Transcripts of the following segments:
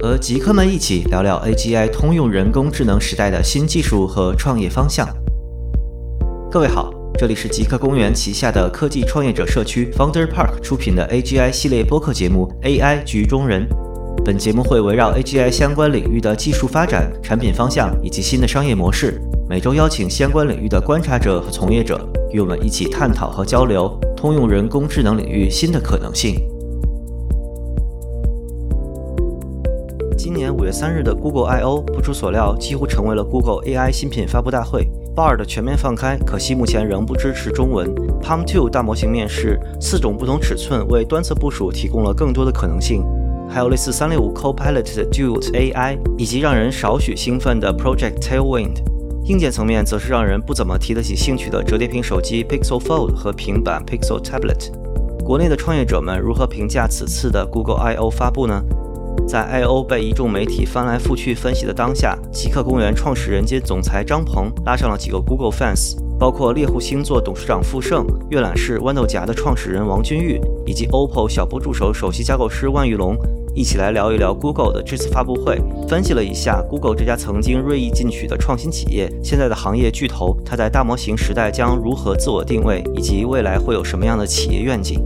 和极客们一起聊聊 AGI 通用人工智能时代的新技术和创业方向。各位好，这里是极客公园旗下的科技创业者社区 Founder Park 出品的 AGI 系列播客节目 AI 局中人。本节目会围绕 AGI 相关领域的技术发展、产品方向以及新的商业模式，每周邀请相关领域的观察者和从业者，与我们一起探讨和交流通用人工智能领域新的可能性。月三日的 Google I/O 不出所料，几乎成为了 Google AI 新品发布大会。Bard 全面放开，可惜目前仍不支持中文。Palm 2大模型面试，四种不同尺寸为端侧部署提供了更多的可能性。还有类似三六五 Copilot 的 Duet AI，以及让人少许兴奋的 Project Tailwind。硬件层面，则是让人不怎么提得起兴趣的折叠屏手机 Pixel Fold 和平板 Pixel Tablet。国内的创业者们如何评价此次的 Google I/O 发布呢？在 I/O 被一众媒体翻来覆去分析的当下，极客公园创始人兼总裁张鹏拉上了几个 Google fans，包括猎户星座董事长傅盛、阅览室豌豆荚的创始人王君玉，以及 OPPO 小波助手首席架构师万玉龙。一起来聊一聊 Google 的这次发布会，分析了一下 Google 这家曾经锐意进取的创新企业，现在的行业巨头，它在大模型时代将如何自我定位，以及未来会有什么样的企业愿景。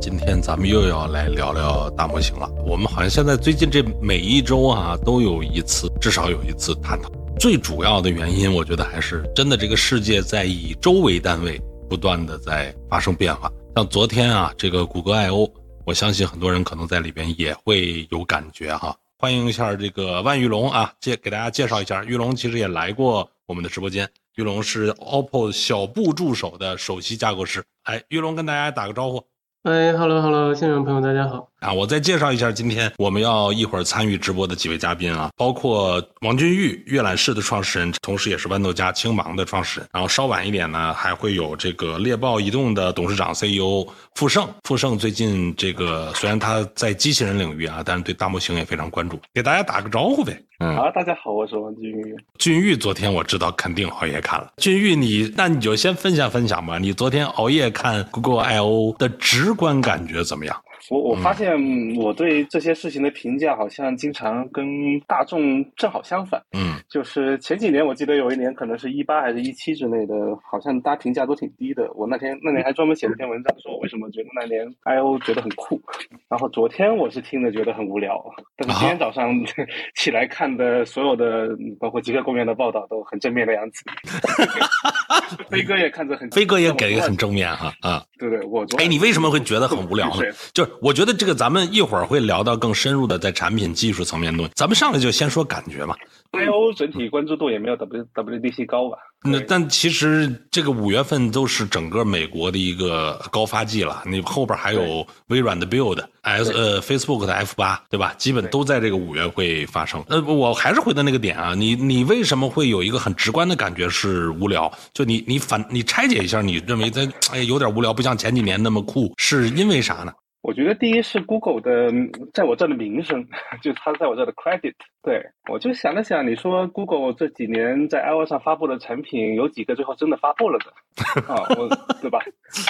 今天咱们又要来聊聊大模型了。我们好像现在最近这每一周啊，都有一次，至少有一次探讨。最主要的原因，我觉得还是真的这个世界在以周为单位，不断的在发生变化。像昨天啊，这个谷歌 I/O，我相信很多人可能在里边也会有感觉哈。欢迎一下这个万玉龙啊，介给大家介绍一下，玉龙其实也来过我们的直播间。玉龙是 OPPO 小布助手的首席架构师。哎，玉龙跟大家打个招呼。哎，Hello Hello，现场朋友大家好啊！我再介绍一下今天我们要一会儿参与直播的几位嘉宾啊，包括王君玉，阅览室的创始人，同时也是豌豆荚青芒的创始人。然后稍晚一点呢，还会有这个猎豹移动的董事长 CEO 傅盛。傅盛最近这个虽然他在机器人领域啊，但是对大模型也非常关注，给大家打个招呼呗。嗯，好，大家好，我是王君玉。君玉昨天我知道肯定熬夜看了。君玉，你那你就先分享分享吧，你昨天熬夜看 Google I/O 的直观感觉怎么样？我我发现我对这些事情的评价好像经常跟大众正好相反。嗯，就是前几年我记得有一年可能是一八还是一七之类的，好像大家评价都挺低的。我那天那年还专门写了篇文章，说我为什么觉得那年 I/O 觉得很酷。然后昨天我是听着觉得很无聊，但是今天早上 起来看的所有的包括极客公园的报道都很正面的样子。飞哥也看着很，飞哥也给个很正面哈啊。对对，我哎，你为什么会觉得很 无聊呢？就是我觉得这个咱们一会儿会聊到更深入的在产品技术层面的东西，咱们上来就先说感觉嘛。I O 整体关注度也没有 W W D C 高吧？那但其实这个五月份都是整个美国的一个高发季了，你后边还有微软的 Build S 呃 Facebook 的 F 八对吧？基本都在这个五月会发生。呃，我还是回到那个点啊，你你为什么会有一个很直观的感觉是无聊？就你你反你拆解一下，你认为它哎有点无聊，不像前几年那么酷，是因为啥呢？我觉得第一是 Google 的在我这的名声，就它在我这的 credit。对我就想了想，你说 Google 这几年在 I O 上发布的产品，有几个最后真的发布了的 啊？我对吧？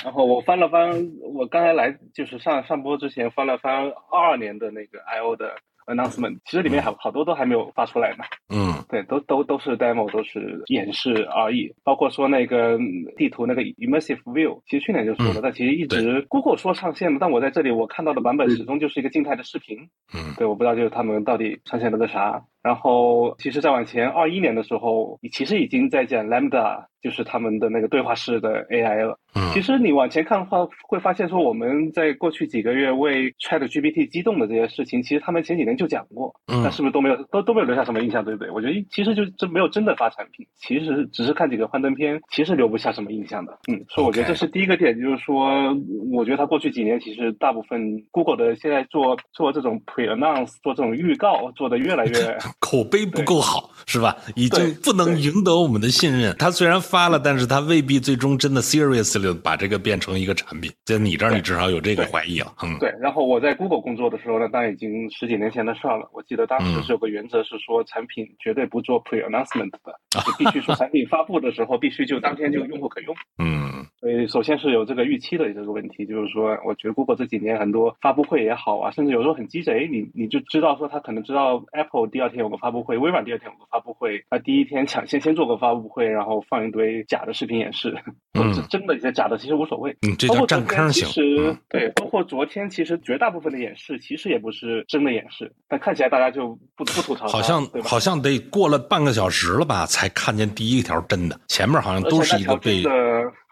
然后我翻了翻，我刚才来就是上上播之前翻了翻二二年的那个 I/O 的。Announcement 其实里面好好多都还没有发出来呢。嗯，对，都都都是 demo，都是演示而已。包括说那个地图那个 immersive view，其实去年就说了，但其实一直 Google 说上线了，但我在这里我看到的版本始终就是一个静态的视频。嗯，对，我不知道就是他们到底上线了个啥。然后，其实再往前，二一年的时候，你其实已经在讲 Lambda，就是他们的那个对话式的 AI 了。嗯，其实你往前看的话，会发现说我们在过去几个月为 Chat GPT 激动的这些事情，其实他们前几年就讲过。嗯，那是不是都没有都都没有留下什么印象，对不对？我觉得其实就这没有真的发产品，其实只是看几个幻灯片，其实留不下什么印象的。嗯，所以我觉得这是第一个点，就是说，我觉得他过去几年其实大部分 Google 的现在做做这种 pre announce，做这种预告，做的越来越。口碑不够好，是吧？已经不能赢得我们的信任。他虽然发了，但是他未必最终真的 seriously 把这个变成一个产品。在你这儿，你至少有这个怀疑了。嗯，对，然后我在 Google 工作的时候呢，当然已经十几年前的事儿了。我记得当时嗯是有个原则是说，产品绝对不做 pre announcement 的，就必须说产品发布的时候必须就当天就用户可用。嗯所以首先是有这个预期的这个问题，就是说，我觉得 Google 这几年很多发布会也好啊，甚至有时候很鸡贼，你你就知道说他可能知道 Apple 第二天有个发布会，微软第二天有个发布会，他第一天抢先先做个发布会，然后放一堆假的视频演示，或者是真的一些假的，其实无所谓。嗯，这包叫占坑型。其实嗯对，包括昨天其实绝大部分的演示其实也不是真的演示，但看起来大家就不不吐槽，好像？好像得过了半个小时了吧，才看见第一条真的，前面好像都是一个被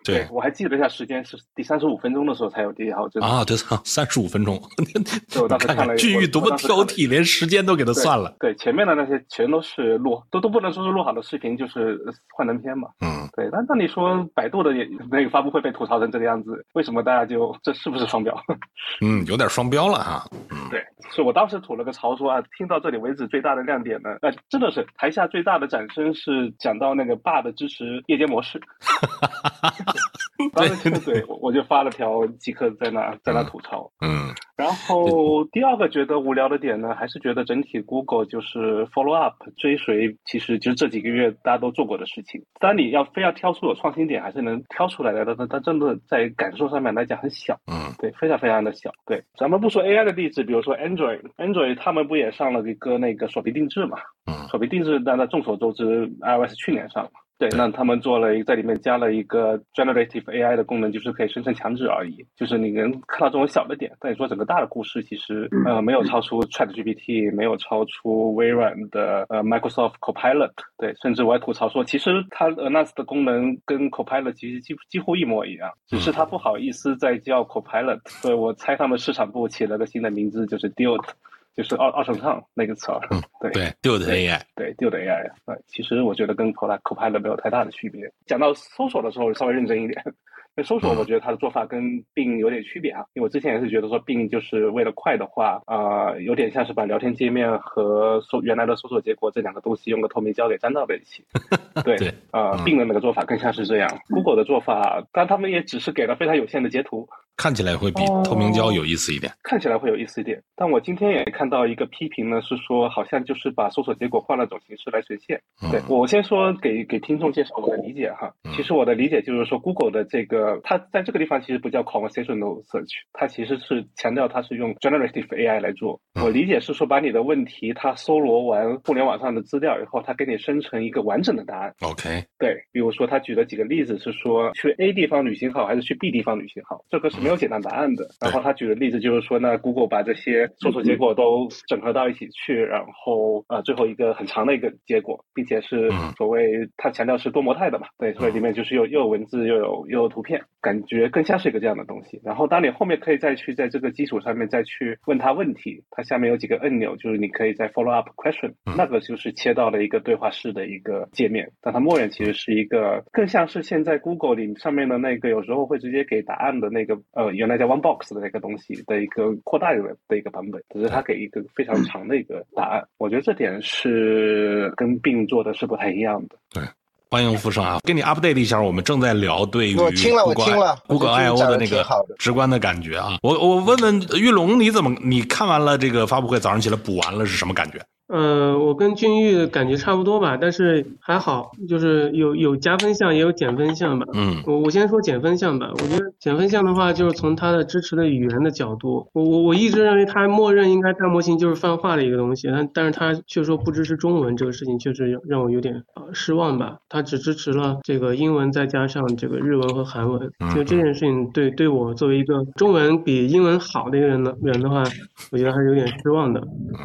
对我还记得一下时间是第三十五分钟的时候才有第一条真的。啊，对，三十五分钟。对我当时看了我俊玉多么挑剔，连时间都给他算了。对，前面的那些全都是录，都都不能说是录好的视频，就是幻灯片嘛。嗯，对，那那你说百度的也那个发布会被吐槽成这个样子，为什么大家就这是不是双标？嗯，有点双标了哈。嗯对，是我当时吐了个槽说啊，听到这里为止最大的亮点呢，呃，真的是台下最大的掌声是讲到那个 Bar 的支持夜间模式。当时对，我我就发了条即刻在那在那吐槽。嗯然后第二个觉得无聊的点呢，还是觉得整体 Google 就是 follow up 追随，其实就是这几个月大家都做过的事情。当你要非要挑出有创新点，还是能挑出来的，但但但真的在感受上面来讲很小。嗯对，非常非常的小。对，咱们不说 AI 的例子，比如说 Android，Android 他们不也上了一个那个手臂定制嘛？嗯手臂定制，那那众所周知，iOS 去年上了。对，那他们做了一在里面加了一个 generative AI 的功能，就是可以生成墙纸而已。就是你能看到这种小的点，但你说整个大的故事，其实呃没有超出 ChatGPT，没有超出微软的呃 Microsoft Copilot。对，甚至我还吐槽说，其实它 Announce 的功能跟 Copilot 其实几几乎一模一样，只是它不好意思再叫 Copilot，所以我猜他们市场部起了个新的名字，就是 Duet。就是二二重唱那个词儿，对对，丢的 AI。对，丢的 AI，对，其实我觉得跟 Copilot Copilot 没有太大的区别。讲到搜索的时候，稍微认真一点。那搜索，我觉得它的做法跟 Bing 有点区别啊，因为我之前也是觉得说 Bing 就是为了快的话，啊、有点像是把聊天界面和搜原来的搜索结果这两个东西用个透明胶给粘到了一起。对，对啊、嗯 b i n g 的那个做法更像是这样。Google 的做法，但他们也只是给了非常有限的截图，看起来会比哦透明胶有意思一点。看起来会有意思一点。但我今天也看到一个批评呢，是说好像就是把搜索结果换了种形式来呈现。嗯对我先说给给听众介绍我的理解哈嗯。其实我的理解就是说，Google 的这个它在这个地方其实不叫 conversational search，它其实是强调它是用 generative AI 来做。嗯我理解是说，把你的问题它搜罗完互联网上的资料以后，它给你生成一个完整的答案。OK，对，比如说他举了几个例子，是说去 A 地方旅行好还是去 B 地方旅行好，这个是没有简单答案的。然后他举的例子就是说，那 Google 把这些搜索结果都整合到一起去，然后呃最后一个很长的一个结果，并且是嗯。所谓他强调是多模态的嘛，对，所以里面就是又又有文字又有又有图片，感觉更像是一个这样的东西。然后当你后面可以再去在这个基础上面再去问他问题，它下面有几个按钮，就是你可以在 follow up question，嗯。那个就是切到了一个对话式的一个界面，但它默认其实是一个更像是现在 Google 里上面的那个有时候会直接给答案的那个呃原来叫 One Box 的那个东西的一个扩大的的一个版本，只是它给一个非常长的一个答案。我觉得这点是跟并做的是不太一样的。对欢迎福生啊！给你 update 一下，我们正在聊对于我听了我 Google 听了 Google 我觉得 I O 的那个直观的感觉啊。我我问问玉龙，你怎么你看完了这个发布会，早上起来补完了是什么感觉？呃，我跟君玉感觉差不多吧，但是还好，就是有有加分项也有减分项吧。嗯我我先说减分项吧，我觉得减分项的话，就是从它的支持的语言的角度，我我我一直认为它默认应该大模型就是泛化的一个东西，但但是它却说不支持中文，这个事情确实让让我有点呃失望吧。它只支持了这个英文，再加上这个日文和韩文，就这件事情对对我作为一个中文比英文好的一个人呢人的话，我觉得还是有点失望的。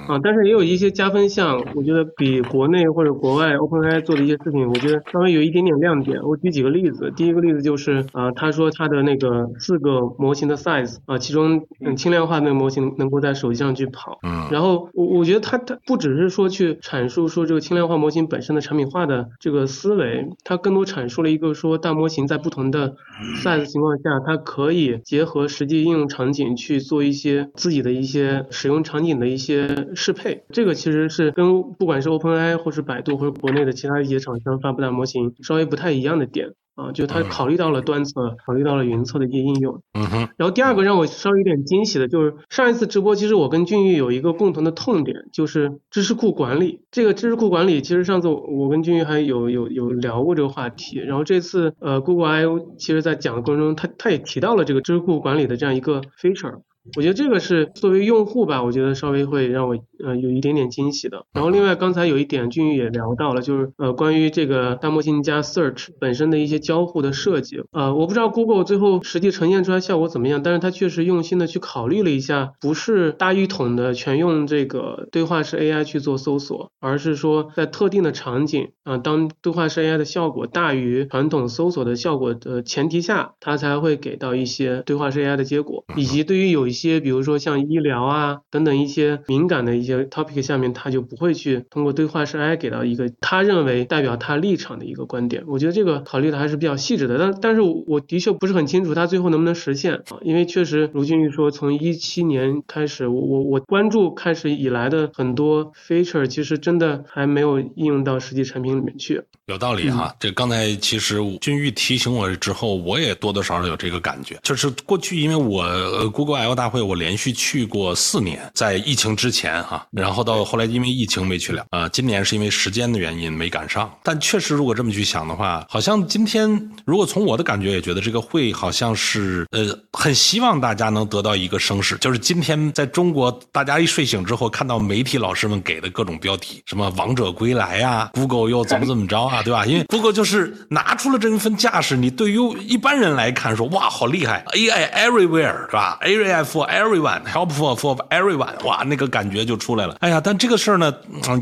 啊，但是也有一些加分项，我觉得比国内或者国外 OpenAI 做的一些事情，我觉得稍微有一点点亮点。我举几个例子，第一个例子就是啊、他说他的那个四个模型的 size 啊、其中嗯轻量化那个模型能够在手机上去跑。嗯然后我我觉得他他不只是说去阐述说这个轻量化模型本身的产品化的这个思维，它更多阐述了一个说大模型在不同的 size 情况下，它可以结合实际应用场景去做一些自己的一些使用场景的一些适配。这个其实实是跟不管是 OpenAI 或是百度或者国内的其他一些厂商发布大模型稍微不太一样的点。啊，就它考虑到了端侧，考虑到了云侧的一些应用。嗯哼。然后第二个让我稍微有点惊喜的就是上一次直播，其实我跟俊玉有一个共同的痛点，就是知识库管理。这个知识库管理，其实上次我跟俊玉还有有有聊过这个话题。然后这次呃，Google I/O 其实在讲的过程中，他他也提到了这个知识库管理的这样一个 feature。我觉得这个是作为用户吧，我觉得稍微会让我呃有一点点惊喜的。然后另外刚才有一点俊宇也聊到了，就是呃关于这个大模型加 search 本身的一些交互的设计。呃，我不知道 Google 最后实际呈现出来效果怎么样，但是它确实用心的去考虑了一下，不是大一统的全用这个对话式 AI 去做搜索，而是说在特定的场景啊，当对话式 AI 的效果大于传统搜索的效果的前提下，它才会给到一些对话式 AI 的结果，以及对于有一些，比如说像医疗啊等等一些敏感的一些 topic 下面，他就不会去通过对话式 AI 给到一个他认为代表他立场的一个观点。我觉得这个考虑的还是比较细致的，但但是我的确不是很清楚他最后能不能实现啊，因为确实卢俊玉说，从一七年开始，我我我关注开始以来的很多 feature，其实真的还没有应用到实际产品里面去。有道理哈，这刚才其实俊玉提醒我之后，我也多多少少有这个感觉，就是过去因为我 Google I/O 大会我。连续去过四年，在疫情之前哈，然后到后来因为疫情没去了啊，今年是因为时间的原因没赶上。但确实，如果这么去想的话，好像今天如果从我的感觉也觉得这个会好像是呃，很希望大家能得到一个声势。就是今天在中国，大家一睡醒之后看到媒体老师们给的各种标题，什么“王者归来”呀，Google 又怎么怎么着啊，对吧？因为 Google 就是拿出了这一份架势，你对于一般人来看说哇，好厉害，AI everywhere 是吧？AI for every Everyone helpful for everyone，哇，那个感觉就出来了。哎呀，但这个事儿呢，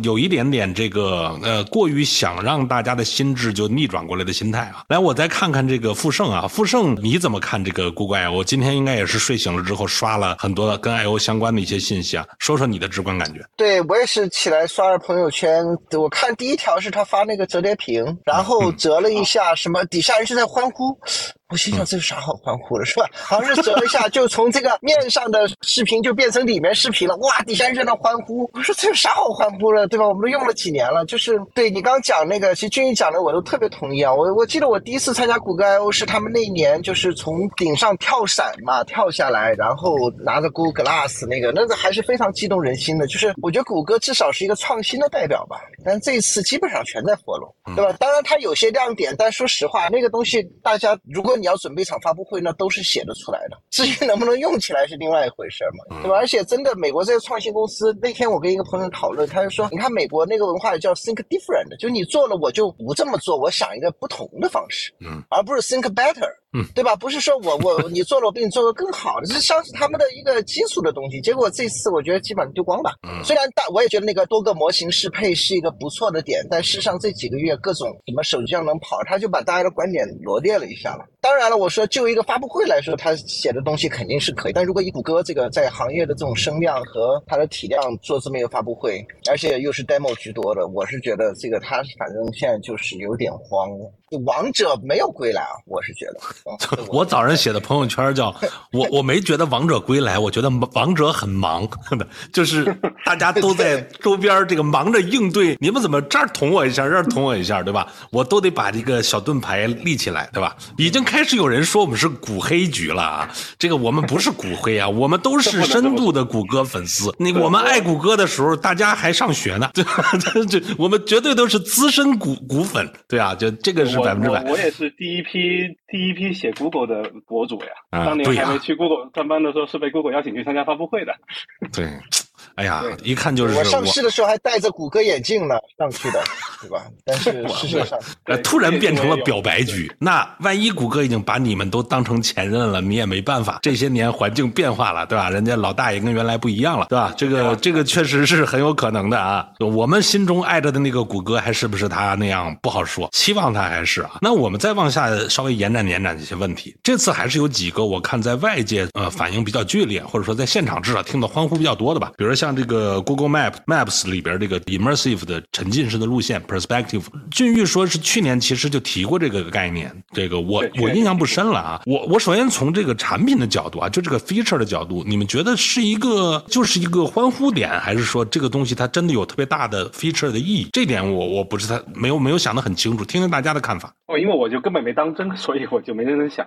有一点点这个呃，过于想让大家的心智就逆转过来的心态啊。来，我再看看这个富盛啊，富盛你怎么看这个 Google I/O？今天应该也是睡醒了之后刷了很多跟 I/O 相关的一些信息啊，说说你的直观感觉。对我也是起来刷了朋友圈，我看第一条是他发那个折叠屏，然后折了一下，什么底下人是在欢呼。我心想这有啥好欢呼的，是吧？好像是折一下，就从这个面上的视频就变成里面视频了，哇！底下人在那欢呼。我说这有啥好欢呼的，对吧？我们都用了几年了，就是对你刚讲那个，其实俊逸讲的我都特别同意啊。我我记得我第一次参加谷歌 I/O 是他们那一年，就是从顶上跳伞嘛，跳下来，然后拿着 Google Glass 那个，那个还是非常激动人心的。就是我觉得谷歌至少是一个创新的代表吧，但这一次基本上全在活龙，对吧？当然它有些亮点，但说实话，那个东西大家如果你要准备一场发布会，那都是写得出来的。至于能不能用起来是另外一回事嘛，对吧？而且真的，美国这些创新公司，那天我跟一个朋友讨论，他就说，你看美国那个文化叫 think different，就你做了我就不这么做，我想一个不同的方式，嗯，而不是 think better。嗯，对吧？不是说我我你做了，我比你做的更好，这是像是他们的一个基础的东西。结果这次我觉得基本上丢光了。嗯，虽然大我也觉得那个多个模型适配是一个不错的点，但事实上这几个月各种什么手机上能跑，他就把大家的观点罗列了一下了。当然了，我说就一个发布会来说，他写的东西肯定是可以。但如果以谷歌这个在行业的这种声量和它的体量做这么一个发布会，而且又是 demo 居多的，我是觉得这个他反正现在就是有点慌。王者没有归来啊，我是觉得。我早上写的朋友圈叫 我我没觉得王者归来，我觉得王者很忙，就是大家都在 周边这个忙着应对。你们怎么这儿捅我一下，这儿捅我一下，对吧？我都得把这个小盾牌立起来，对吧？已经开始有人说我们是骨黑局了啊！这个我们不是骨黑啊，我们都是深度的谷歌粉丝。那我们爱谷歌的时候，大家还上学呢，对吧？这我们绝对都是资深股股粉，对啊，就这个是。百分之百，我也是第一批第一批写 Google 的博主呀。当年还没去 Google 上班的时候，是被 Google 邀请去参加发布会的。对。哎呀，一看就是我上市的时候还戴着谷歌眼镜呢，上去的，对吧？但是事实上，突然变成了表白局。那万一谷歌已经把你们都当成前任了，你也没办法。这些年环境变化了，对吧？人家老大爷跟原来不一样了，对吧？这个这个确实是很有可能的啊。我们心中爱着的那个谷歌，还是不是他那样不好说。希望他还是啊。那我们再往下稍微延展延展这些问题。这次还是有几个我看在外界呃反应比较剧烈，或者说在现场至少听到欢呼比较多的吧。比如。如像这个 Google Map Maps 里边这个 immersive 的沉浸式的路线 perspective，俊玉说是去年其实就提过这个概念，这个我我印象不深了啊。我我首先从这个产品的角度啊，就这个 feature 的角度，你们觉得是一个就是一个欢呼点，还是说这个东西它真的有特别大的 feature 的意义？这点我我不是太没有没有想得很清楚，听听大家的看法。哦，因为我就根本没当真，所以我就没认真想。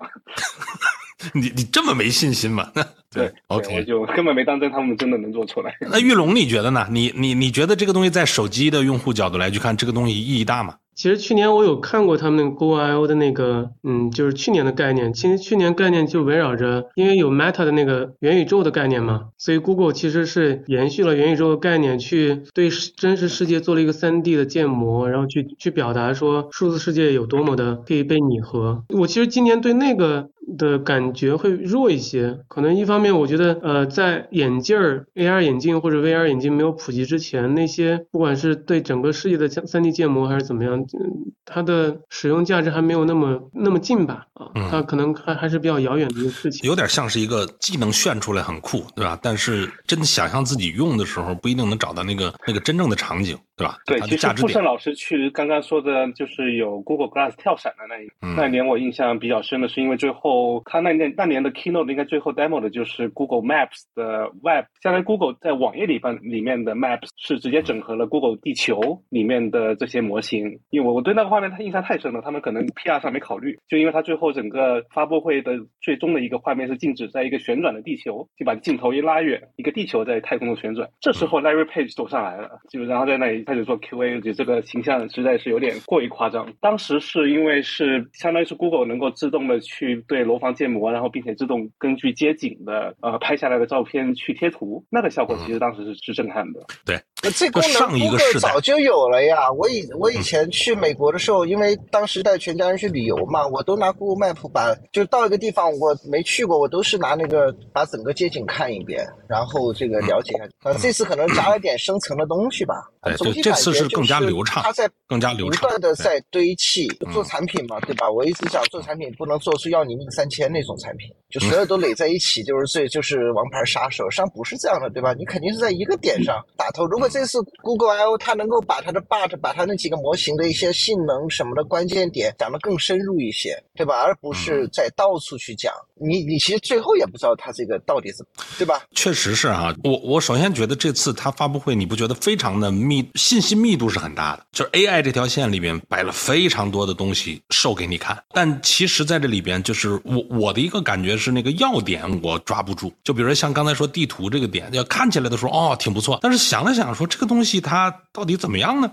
你你这么没信心吗？对，OK。就根本没当真，他们真的能做出来。那玉龙你觉得呢？你你你觉得这个东西在手机的用户角度来去看，这个东西意义大吗？其实去年我有看过他们那个 Google I/O 的那个，嗯，就是去年的概念。其实去年概念就围绕着，因为有 Meta 的那个元宇宙的概念嘛，所以 Google 其实是延续了元宇宙的概念，去对真实世界做了一个 3D 的建模，然后去去表达说数字世界有多么的可以被拟合。我其实今年对那个的感觉会弱一些，可能一方面我觉得，呃，在眼镜儿、AR 眼镜或者 VR 眼镜没有普及之前，那些不管是对整个世界的三 D 建模还是怎么样，嗯它的使用价值还没有那么那么近吧？啊嗯，它可能还还是比较遥远的一个事情。有点像是一个技能炫出来很酷，对吧？但是真的想象自己用的时候，不一定能找到那个那个真正的场景，对吧？对，它其。实傅盛老师去刚刚说的，就是有 Google Glass 跳伞的那一、嗯那年，我印象比较深的是，因为最后他那年那年的 keynote 应该最后 demo 的就是 Google Maps 的 Web，相当于 Google 在网页里边里面的 Maps 是直接整合了 Google 地球里面的这些模型。因为我我对那个画面它印象太深了，他们可能 PR 上没考虑，就因为它最后整个发布会的最终的一个画面是静止在一个旋转的地球，就把镜头一拉远，一个地球在太空中旋转。这时候 Larry Page 走上来了，就然后在那里开始做 QA，就这个形象实在是有点过于夸张。当时是因为是相当于是 Google 能够自动的去对楼房建模，然后并且自动根据街景的呃拍下来的照片去贴图，那个效果其实当时是是震撼的。对，那 这功能上一个 Google 世代早就有了呀！我以我以前去美国的时候，因为当时带全家人去旅游嘛，我都拿 Google Map 把，就到一个地方我没去过，我都是拿那个把整个街景看一遍，然后这个了解一下。啊，这次可能加了点深层的东西吧。对这次是更加流畅它在更加流畅不断的在堆砌嗯做产品嘛，对吧？我一直想做产品不能做出要你命三千那种产品，就所有都垒在一起，就是最就是王牌杀手。实际上不是这样的，对吧？你肯定是在一个点上打头。如果这次 Google I/O 它能够把它的 but 把它那几个模型的一些性能什么的关键点讲得更深入一些，对吧？而不嗯是在到处去讲。你你其实最后也不知道它这个到底是对吧？确实是啊，我我首先觉得这次它发布会，你不觉得非常的密，信息密度是很大的，就是 AI 这条线里面摆了非常多的东西秀给你看，但其实在这里边，就是我我的一个感觉是那个要点我抓不住，就比如说像刚才说地图这个点，要看起来的时候哦挺不错，但是想了想说这个东西它到底怎么样呢？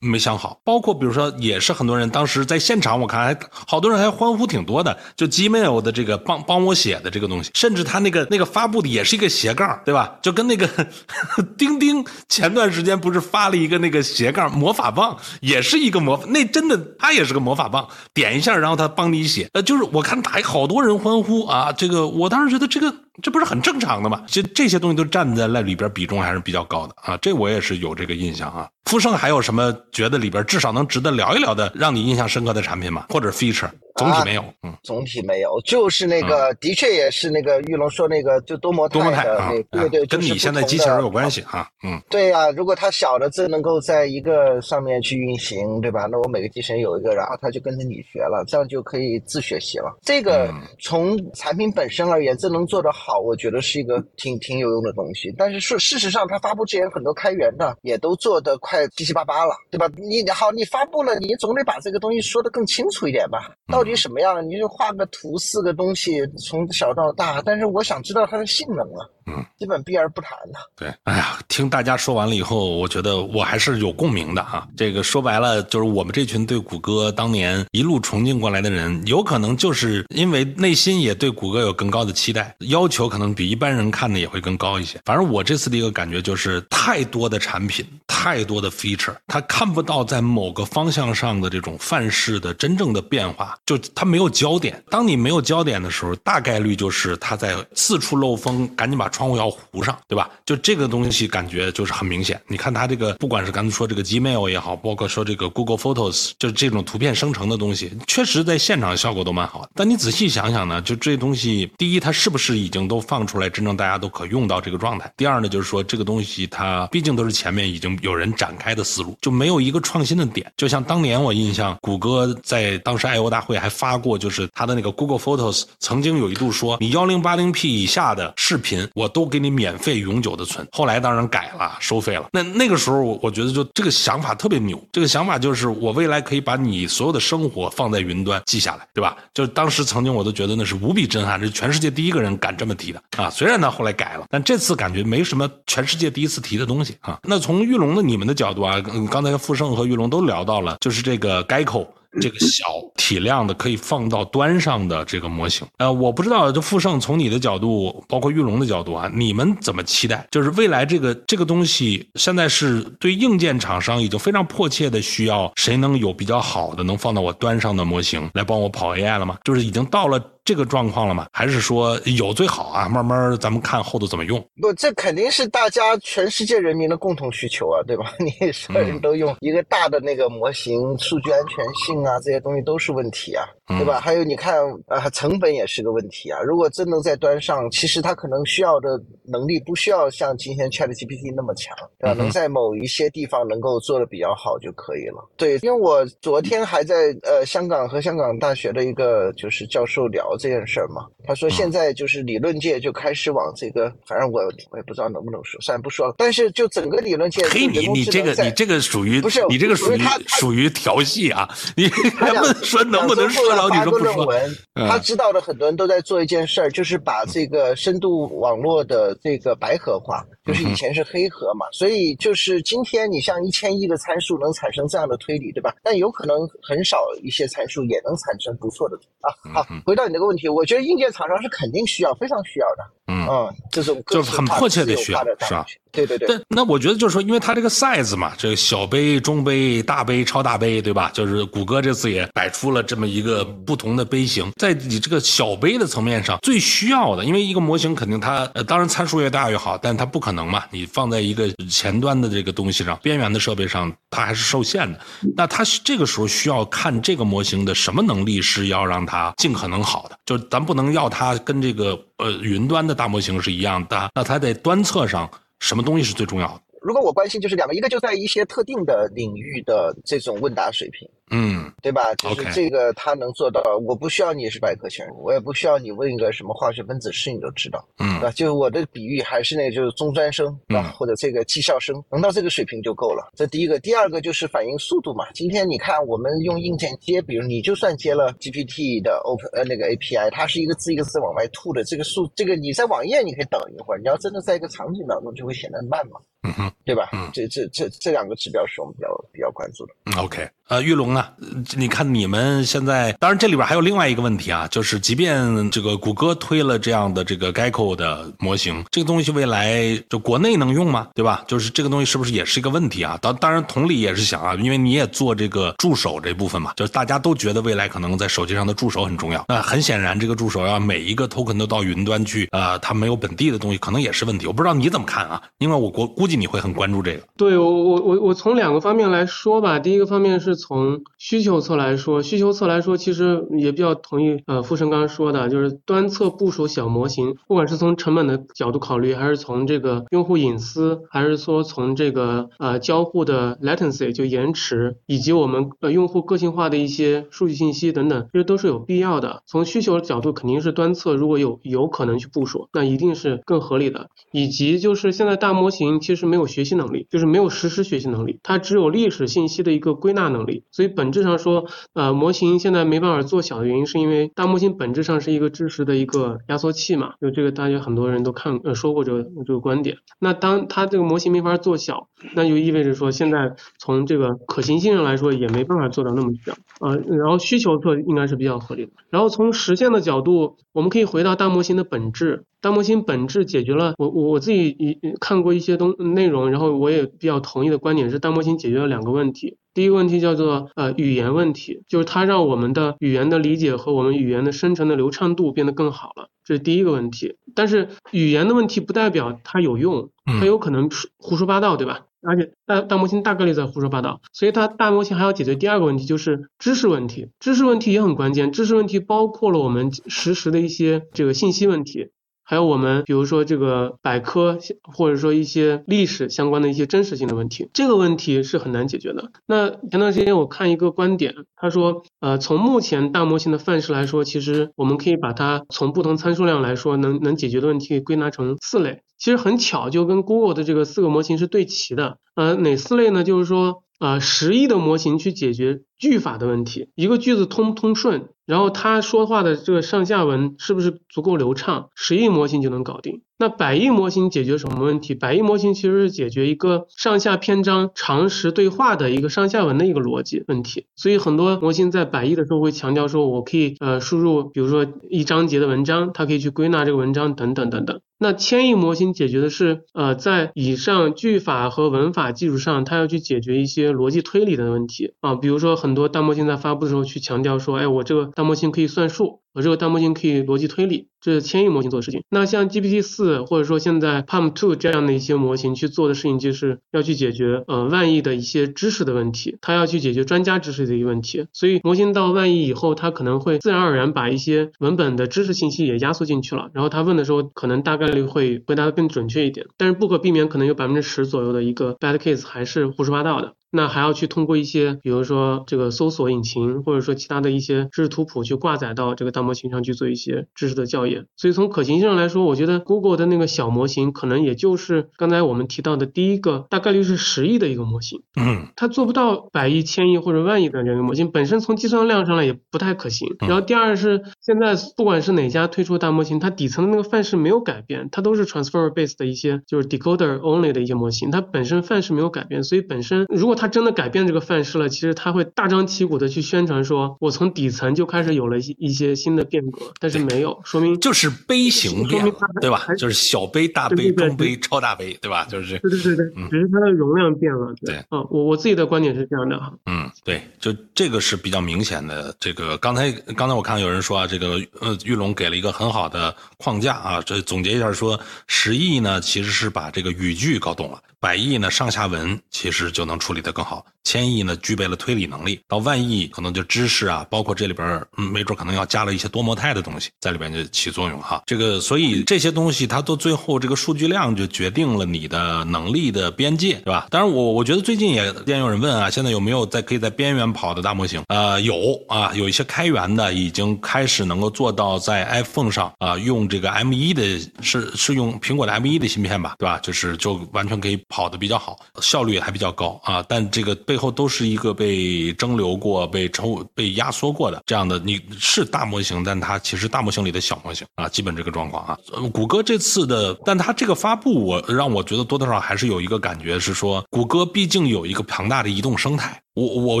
没想好，包括比如说也是很多人当时在现场，我看还好多人还欢呼挺多的，就 Gmail 的这个帮帮我写的这个东西，甚至他那个那个发布的也是一个斜杠，对吧？就跟那个 钉钉前段时间不是发了一个那个斜杠魔法棒，也是一个魔，那真的它也是个魔法棒，点一下然后它帮你写，呃，就是我看打好多人欢呼啊，这个我当时觉得这个这不是很正常的吗？这这些东西都占在那里边比重还是比较高的啊，这我也是有这个印象啊。富盛还有什么觉得里边至少能值得聊一聊的，让你印象深刻的产品吗？或者 feature？总体没有，嗯，总体没有，就是那个，的确也是那个玉龙说那个，就多模多模态的那，，对对，就是跟你现在机器人有关系哈，嗯对呀、如果它小的真能够在一个上面去运行，对吧？那我每个机器人有一个，然后它就跟着你学了，这样就可以自学习了。这个嗯从产品本身而言，这能做得好，我觉得是一个挺挺有用的东西。但是事事实上，它发布之前很多开源的也都做得快七七八八了，对吧？你好，你发布了，你总得把这个东西说得更清楚一点吧？到底什么样？你就画个图，四个东西从小到大，但是我想知道它的性能啊，嗯，基本避而不谈的。对，哎呀，听大家说完了以后，我觉得我还是有共鸣的哈。这个说白了，就是我们这群对谷歌当年一路崇敬过来的人，有可能就是因为内心也对谷歌有更高的期待，要求可能比一般人看的也会更高一些。反正我这次的一个感觉就是，太多的产品，太多的 feature，他看不到在某个方向上的这种范式的真正的变化，就他没有焦点。当你没有焦点的时候，大概率就是他在四处漏风，赶紧把窗。户要糊上，对吧？就这个东西感觉就是很明显。你看它这个，不管是刚才说这个 Gmail 也好，包括说这个 Google Photos，就是这种图片生成的东西，确实在现场效果都蛮好。但你仔细想想呢，就这东西，第一，它是不是已经都放出来，真正大家都可用到这个状态？第二呢，就是说这个东西它毕竟都是前面已经有人展开的思路，就没有一个创新的点。就像当年我印象，谷歌在当时 I/O 大会还发过，就是它的那个 Google Photos 曾经有一度说，你幺零八零 P 以下的视频，我都给你免费永久的存。后来当然改了，收费了。那那个时候我我觉得就这个想法特别牛，这个想法就是我未来可以把你所有的生活放在云端记下来，对吧？就是当时曾经我都觉得那是无比震撼，这是全世界第一个人敢这么提的啊。虽然他后来改了，但这次感觉没什么全世界第一次提的东西啊。那从玉龙的你们的角度啊，刚才富盛和玉龙都聊到了，就是这个 Geico。这个小体量的可以放到端上的这个模型，呃，我不知道，就富盛从你的角度，包括玉龙的角度啊，你们怎么期待？就是未来这个这个东西，现在是对硬件厂商已经非常迫切的需要，谁能有比较好的能放到我端上的模型来帮我跑 AI 了吗？就是已经到了。这个状况了吗？还是说有最好啊？慢慢咱们看后头怎么用。不，这肯定是大家全世界人民的共同需求啊，对吧？你所有人都用一个大的那个模型，数据安全性啊，这些东西都是问题啊，对吧？还有你看啊，成本也是个问题啊。如果真能在端上，其实它可能需要的能力不需要像今天 ChatGPT 那么强，对吧？能在某一些地方能够做的比较好就可以了。对，因为我昨天还在呃香港和香港大学的一个就是教授聊。这件事儿嘛，他说现在就是理论界就开始往这个，反正我我也不知道能不能说，算了不说了。但是就整个理论界，嘿，你你这个你这个属于不是你这个属于属于调戏啊？你能不能说能不能说了？你说不说？他知道的很多人都在做一件事儿，就是把这个深度网络的这个白盒化，就是以前是黑盒嘛，所以就是今天你像一千亿的参数能产生这样的推理，对吧？但有可能很少一些参数也能产生不错的啊。好，回到你这个问题，我觉得硬件厂商是肯定需要，非常需要的。嗯，这种就是很迫切的需要，是吧？对对对。但那我觉得就是说，因为它这个 size 嘛，这个小杯、中杯、大杯、超大杯，对吧？就是谷歌这次也摆出了这么一个不同的杯型，在你这个小杯的层面上，最需要的，因为一个模型肯定它，呃，当然参数越大越好，但它不可能嘛，你放在一个前端的这个东西上，边缘的设备上，它还是受限的。那它这个时候需要看这个模型的什么能力是要让它尽可能好的，就咱不能要它跟这个呃云端的大模型是一样的，那它在端侧上。什么东西是最重要的？如果我关心就是两个，一个就在一些特定的领域的这种问答水平。嗯，对吧？就是这个他能做到，我不需要你是百科全书，我也不需要你问一个什么化学分子式，你都知道，嗯，对吧？就是我的比喻还是那个，就是中专生，对吧？或者这个技校生，能到这个水平就够了。这第一个，第二个就是反应速度嘛。今天你看我们用硬件接，比如你就算接了 GPT 的 Open 呃那个 API，它是一个字一个字往外吐的，这个速这个你在网页你可以等一会儿，你要真的在一个场景当中就会显得慢嘛，嗯哼，对吧？嗯，这这这这两个指标是我们比较比较关注的。嗯，OK。呃，玉龙啊，你看你们现在，当然这里边还有另外一个问题啊，就是即便这个谷歌推了这样的这个 Gecko 的模型，这个东西未来就国内能用吗？对吧？就是这个东西是不是也是一个问题啊？当当然，同理也是想啊，因为你也做这个助手这部分嘛，就是大家都觉得未来可能在手机上的助手很重要。那很显然，这个助手要每一个 token 都到云端去，呃，它没有本地的东西，可能也是问题。我不知道你怎么看啊？因为我估估计你会很关注这个。对我我我我从两个方面来说吧，第一个方面是。从需求侧来说，需求侧来说，其实也比较同意呃富生刚刚说的，就是端侧部署小模型，不管是从成本的角度考虑，还是从这个用户隐私，还是说从这个呃交互的 latency 就延迟，以及我们呃用户个性化的一些数据信息等等，这些都是有必要的。从需求角度，肯定是端侧如果有有可能去部署，那一定是更合理的。以及就是现在大模型其实没有学习能力，就是没有实时学习能力，它只有历史信息的一个归纳能力。所以本质上说，呃，模型现在没办法做小的原因，是因为大模型本质上是一个知识的一个压缩器嘛，就这个大家很多人都看呃说过这个这个观点。那当它这个模型没法做小，那就意味着说现在从这个可行性上来说也没办法做到那么小啊。然后需求侧应该是比较合理的。然后从实现的角度，我们可以回到大模型的本质。大模型本质解决了我我我自己一看过一些东内容，然后我也比较同意的观点是，大模型解决了两个问题。第一个问题叫做呃语言问题，就是它让我们的语言的理解和我们语言的生成的流畅度变得更好了，这是第一个问题。但是语言的问题不代表它有用，它有可能胡说八道，对吧？而且大大模型大概率在胡说八道，所以它大模型还要解决第二个问题，就是知识问题。知识问题也很关键，知识问题包括了我们实时的一些这个信息问题。还有我们比如说这个百科，或者说一些历史相关的一些真实性的问题，这个问题是很难解决的。那前段时间我看一个观点，他说，呃，从目前大模型的范式来说，其实我们可以把它从不同参数量来说，能能解决的问题归纳成四类。其实很巧，就跟 Google 的这个四个模型是对齐的。呃，哪四类呢？就是说，呃，十亿的模型去解决句法的问题，一个句子通不通顺。然后他说话的这个上下文是不是足够流畅？十亿模型就能搞定。那百亿模型解决什么问题？百亿模型其实是解决一个上下篇章常识对话的一个上下文的一个逻辑问题。所以很多模型在百亿的时候会强调说，我可以呃输入，比如说一章节的文章，它可以去归纳这个文章等等等等。那千亿模型解决的是呃在以上句法和文法基础上，它要去解决一些逻辑推理的问题啊。比如说很很多大模型在发布的时候去强调说，哎，我这个大模型可以算数。我这个大模型可以逻辑推理，这是千亿模型做的事情。那像 GPT 四或者说现在 p a m Two 这样的一些模型去做的事情，就是要去解决呃万亿的一些知识的问题，它要去解决专家知识的一个问题。所以模型到万亿以后，它可能会自然而然把一些文本的知识信息也压缩进去了，然后它问的时候可能大概率会回答的更准确一点。但是不可避免，可能有百分之十左右的一个 bad case 还是胡说八道的。那还要去通过一些，比如说这个搜索引擎，或者说其他的一些知识图谱去挂载到这个大大模型上去做一些知识的校验。所以从可行性上来说，我觉得 Google 的那个小模型可能也就是刚才我们提到的第一个，大概率是十亿的一个模型。嗯，它做不到百亿、千亿或者万亿的这个模型，本身从计算量上来也不太可行。然后第二是现在不管是哪家推出大模型，它底层的那个范式没有改变，它都是 transformer based 的一些就是 decoder only 的一些模型，它本身范式没有改变，所以本身如果它真的改变这个范式了，其实它会大张旗鼓的去宣传说，我从底层就开始有了一一些新的变革，但是没有，说明就是杯型变了，对吧？就是小杯、大杯、中杯、超大杯，对吧？就是对对对对，只是它的容量变了。对，嗯，我我自己的观点是这样的哈。嗯，对，就这个是比较明显的。这个刚才刚才我看有人说啊，这个呃，玉龙给了一个很好的框架啊，这总结一下说，十亿呢其实是把这个语句搞懂了。百亿呢，上下文其实就能处理得更好；千亿呢，具备了推理能力；到万亿，可能就知识啊，包括这里边，嗯，没准可能要加了一些多模态的东西在里边就起作用哈。这个，所以这些东西它都最后这个数据量就决定了你的能力的边界，是吧？当然，我我觉得最近也也有人问啊，现在有没有在可以在边缘跑的大模型？呃，有啊，有一些开源的已经开始能够做到在 iPhone 上啊用这个 M1 的，是是用苹果的 M1 的芯片吧，对吧？就是就完全可以。跑的比较好，效率也还比较高啊，但这个背后都是一个被蒸馏过、被抽、被压缩过的这样的。你是大模型，但它其实大模型里的小模型啊，基本这个状况啊。谷歌这次的，但它这个发布，我让我觉得多多少还是有一个感觉是说，谷歌毕竟有一个庞大的移动生态。我我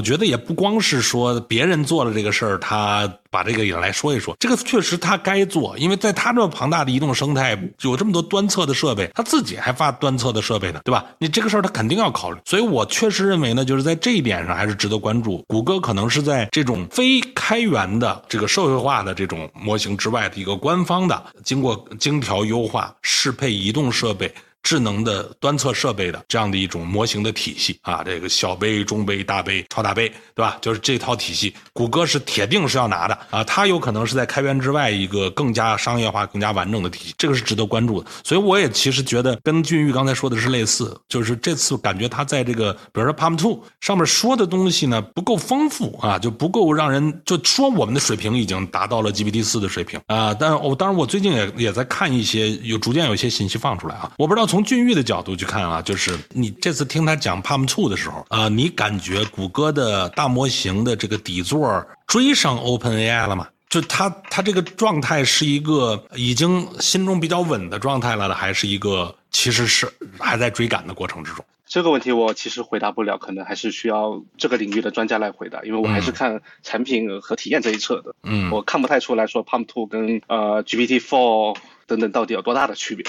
觉得也不光是说别人做了这个事儿，他把这个也来说一说，这个确实他该做，因为在他这么庞大的移动生态，有这么多端测的设备，他自己还发端测的设备呢，对吧？你这个事儿他肯定要考虑，所以我确实认为呢，就是在这一点上还是值得关注。谷歌可能是在这种非开源的这个社会化的这种模型之外的一个官方的，经过精调优化适配移动设备。智能的端侧设备的这样的一种模型的体系啊，这个小杯、中杯、大杯、超大杯，对吧？就是这套体系，谷歌是铁定是要拿的啊。它有可能是在开源之外一个更加商业化、更加完整的体系，这个是值得关注的。所以我也其实觉得跟俊玉刚才说的是类似，就是这次感觉他在这个，比如说 Palm Two 上面说的东西呢不够丰富啊，就不够让人就说我们的水平已经达到了 GPT 四的水平啊。但我当然我最近也也在看一些，有逐渐有一些信息放出来啊，我不知道。从俊玉的角度去看啊，就是你这次听他讲 Palm Two 的时候啊，你感觉谷歌的大模型的这个底座追上 Open AI 了吗？就他他这个状态是一个已经心中比较稳的状态了，还是一个其实是还在追赶的过程之中？这个问题我其实回答不了，可能还是需要这个领域的专家来回答，因为我还是看产品和体验这一侧的。嗯，我看不太出来说 Palm Two 跟呃 GPT Four。等等，到底有多大的区别？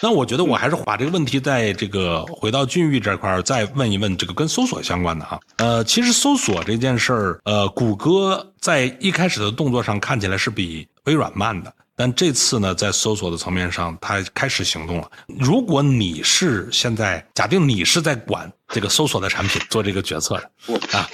那我觉得我还是把这个问题在这个回到俊玉这块儿再问一问，这个跟搜索相关的哈。呃，其实搜索这件事儿，呃，谷歌在一开始的动作上看起来是比微软慢的，但这次呢，在搜索的层面上，它开始行动了。如果你是现在假定你是在管这个搜索的产品做这个决策的啊。